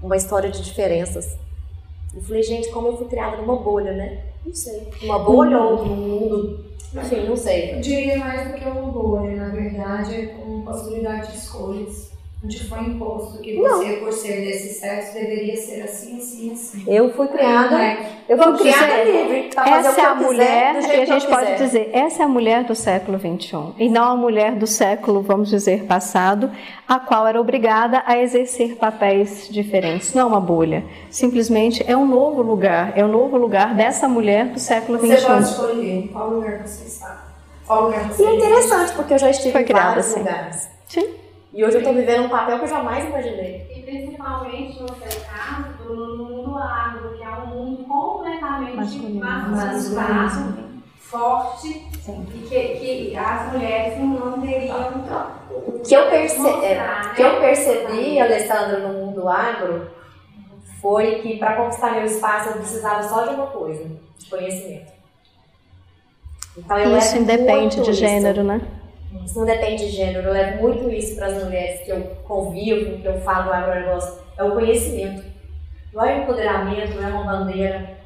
uma história de diferenças. E falei, gente, como eu fui criada numa bolha, né? Não sei. Uma bolha ou num mundo. Enfim, não sei. Eu diria mais do que uma bolha, na verdade, é com possibilidade de escolhas onde foi imposto que você, não. por ser desse sexo, deveria ser assim, assim, assim. Eu fui criada, é. eu fui criada livre. Essa é a mulher, e a gente pode dizer, essa é a mulher do século XXI, e não a mulher do século, vamos dizer, passado, a qual era obrigada a exercer papéis diferentes. Não é uma bolha, simplesmente é um novo lugar, é o um novo lugar dessa mulher do século XXI. Você pode escolher qual lugar você está. Qual lugar você e é interessante, porque eu já estive foi em vários assim. lugares. Sim. E hoje eu estou vivendo um papel que eu jamais imaginei. E principalmente no seu caso, no mundo agro, que é um mundo completamente masculino, forte, Sim. e que, que as mulheres não teriam. O que eu, perce é, né? que eu percebi, Alessandra, no mundo agro, foi que para conquistar meu espaço eu precisava só de uma coisa: de conhecimento. Então, isso independe de gênero, isso. né? Isso não depende de gênero, eu levo muito isso para as mulheres que eu convivo, que eu falo agronegócio, é o conhecimento. Não é o empoderamento, não é uma bandeira.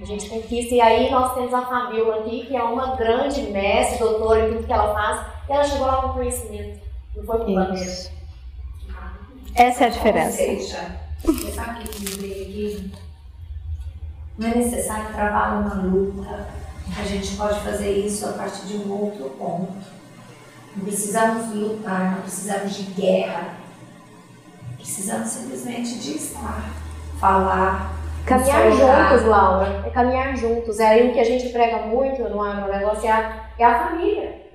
A gente conquista, e aí nós temos a Fabiola aqui, que é uma grande mestre, doutora em tudo que ela faz, e ela chegou lá com conhecimento, não foi com bandeira. Essa é a diferença. Ou seja, você sabe que dizer aqui? Não é necessário travar uma luta. A gente pode fazer isso a partir de um outro ponto não precisamos lutar, não precisamos de guerra. Precisamos simplesmente de estar, falar. Caminhar juntos, Laura. É caminhar juntos. É aí o que a gente prega muito no agronegócio é a, é a família.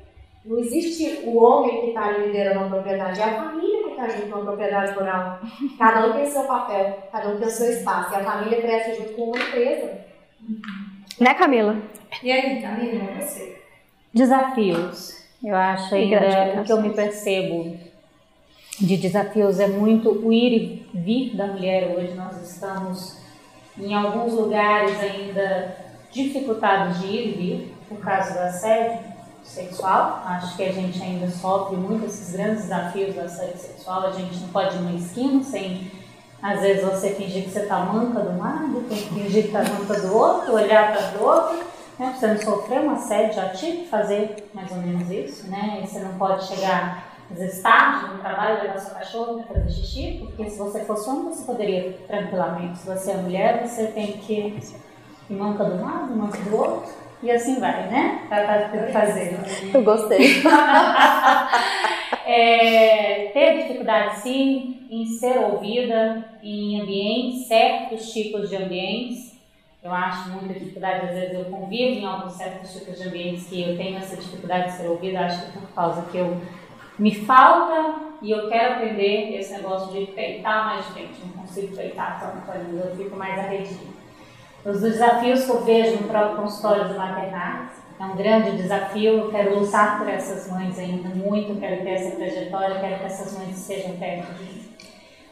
Não existe o homem que está liderando uma propriedade, é a família que está junto com uma propriedade rural. Cada um tem seu papel, cada um tem o seu espaço. E a família cresce junto com uma empresa. Né, Camila? E aí, Camila, é você? Desafios. Eu acho ainda o que eu me percebo de desafios é muito o ir e vir da mulher. Hoje nós estamos em alguns lugares ainda dificultados de ir e vir por causa do assédio sexual. Acho que a gente ainda sofre muito esses grandes desafios do assédio sexual. A gente não pode ir numa esquina sem, às vezes, você fingir que você está manca do lado, tem que fingir que está manca do outro, olhar para o outro. Né? Você não sofreu um assédio, já tive que fazer mais ou menos isso, né? E você não pode chegar, às vezes, tarde no trabalho, levar seu cachorro para fazer xixi, porque se você fosse homem, você poderia tranquilamente. Se você é mulher, você tem que ir manca de um lado, manca do outro, e assim vai, né? Para fazer. Eu gostei. <laughs> é, ter dificuldade, sim, em ser ouvida em ambientes, certos tipos de ambientes, eu acho muita dificuldade, às vezes eu convivo em alguns certos tipos de ambientes que eu tenho essa dificuldade de ser ouvida, acho que por causa que eu me falta e eu quero aprender esse negócio de peitar mais gente, não consigo peitar tanto ainda, eu fico mais arredia. Os desafios que eu vejo no próprio consultório do maternário, é um grande desafio. Eu quero lutar por essas mães ainda muito, quero ter essa trajetória, quero que essas mães estejam perto de mim.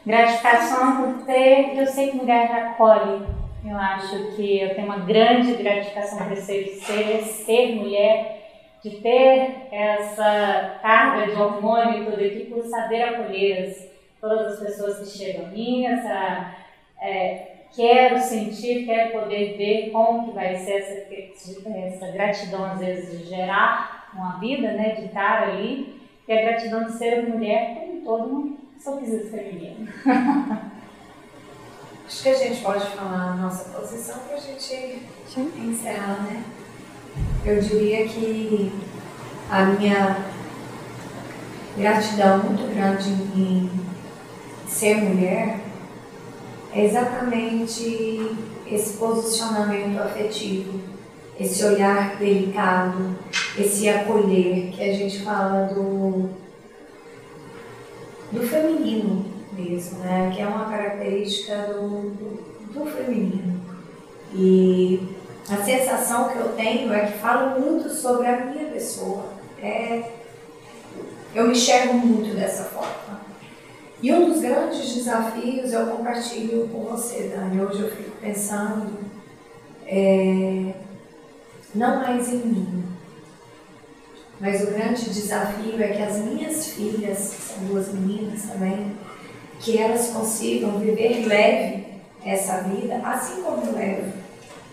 Gratificação por ter, eu sei que mulher acolhe. Eu acho que eu tenho uma grande gratificação por ser, ser, ser mulher de ter essa carga de hormônio toda aqui por saber acolher todas as pessoas que chegam a mim, essa, é, quero sentir, quero poder ver como que vai ser essa, essa gratidão às vezes de gerar uma vida, né, de estar ali, e a gratidão de ser mulher como todo, só quisito feminino. Acho que a gente pode falar a nossa posição para a gente encerrar, né? Eu diria que a minha gratidão muito grande em ser mulher é exatamente esse posicionamento afetivo, esse olhar delicado, esse acolher que a gente fala do, do feminino mesmo, né? que é uma característica do, do, do feminino. E a sensação que eu tenho é que fala muito sobre a minha pessoa. É, eu me enxergo muito dessa forma. E um dos grandes desafios eu compartilho com você, Dani. Hoje eu fico pensando é, não mais em mim, mas o grande desafio é que as minhas filhas, são duas meninas também, que elas consigam viver leve essa vida, assim como eu levo,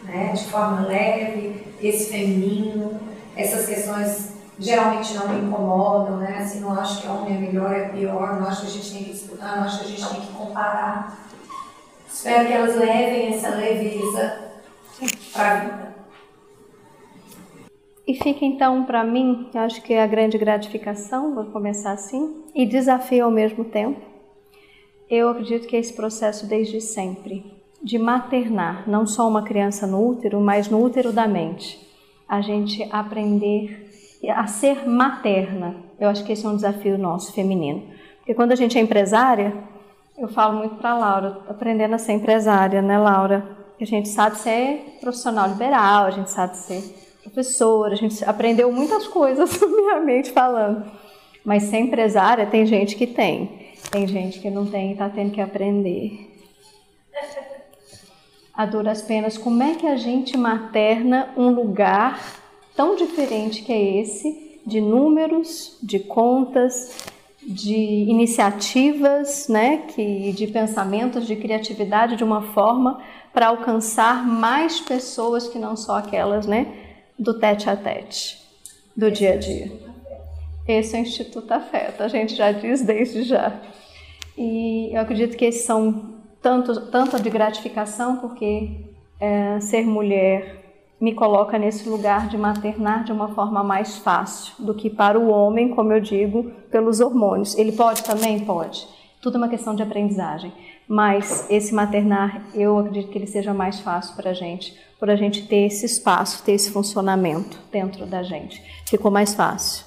né? de forma leve, esse feminino, essas questões geralmente não me incomodam, né? Assim, não acho que homem é melhor, é pior, não acho que a gente tem que disputar, não acho que a gente tem que comparar. Espero que elas levem essa leveza para a vida. E fica então para mim, acho que é a grande gratificação, vou começar assim, e desafio ao mesmo tempo. Eu acredito que esse processo desde sempre, de maternar, não só uma criança no útero, mas no útero da mente. A gente aprender a ser materna. Eu acho que esse é um desafio nosso, feminino. Porque quando a gente é empresária, eu falo muito para Laura, aprendendo a ser empresária, né, Laura? A gente sabe ser profissional liberal, a gente sabe ser professora, a gente aprendeu muitas coisas, <laughs> minha falando. Mas ser empresária tem gente que tem, tem gente que não tem e está tendo que aprender. A duras penas, como é que a gente materna um lugar tão diferente que é esse, de números, de contas, de iniciativas, né, que, de pensamentos, de criatividade de uma forma para alcançar mais pessoas que não só aquelas, né, do tete a tete, do dia a dia. Esse é o Instituto Afeto, a gente já diz desde já. E eu acredito que esses são tanto, tanto de gratificação, porque é, ser mulher me coloca nesse lugar de maternar de uma forma mais fácil do que para o homem, como eu digo, pelos hormônios. Ele pode também? Pode. Tudo é uma questão de aprendizagem. Mas esse maternar, eu acredito que ele seja mais fácil para a gente, por a gente ter esse espaço, ter esse funcionamento dentro da gente. Ficou mais fácil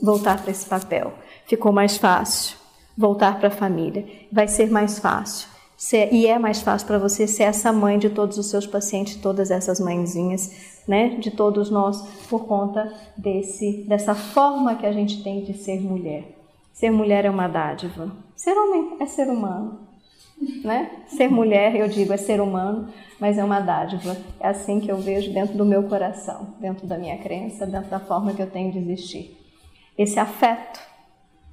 voltar para esse papel. Ficou mais fácil voltar para a família. Vai ser mais fácil Ser, e é mais fácil para você ser essa mãe de todos os seus pacientes, todas essas mãezinhas, né, de todos nós, por conta desse, dessa forma que a gente tem de ser mulher. Ser mulher é uma dádiva. Ser homem é ser humano, né? Ser mulher, eu digo, é ser humano, mas é uma dádiva. É assim que eu vejo dentro do meu coração, dentro da minha crença, dentro da forma que eu tenho de existir. Esse afeto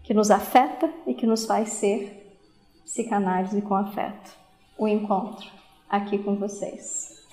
que nos afeta e que nos faz ser psicanálise com afeto. O encontro aqui com vocês.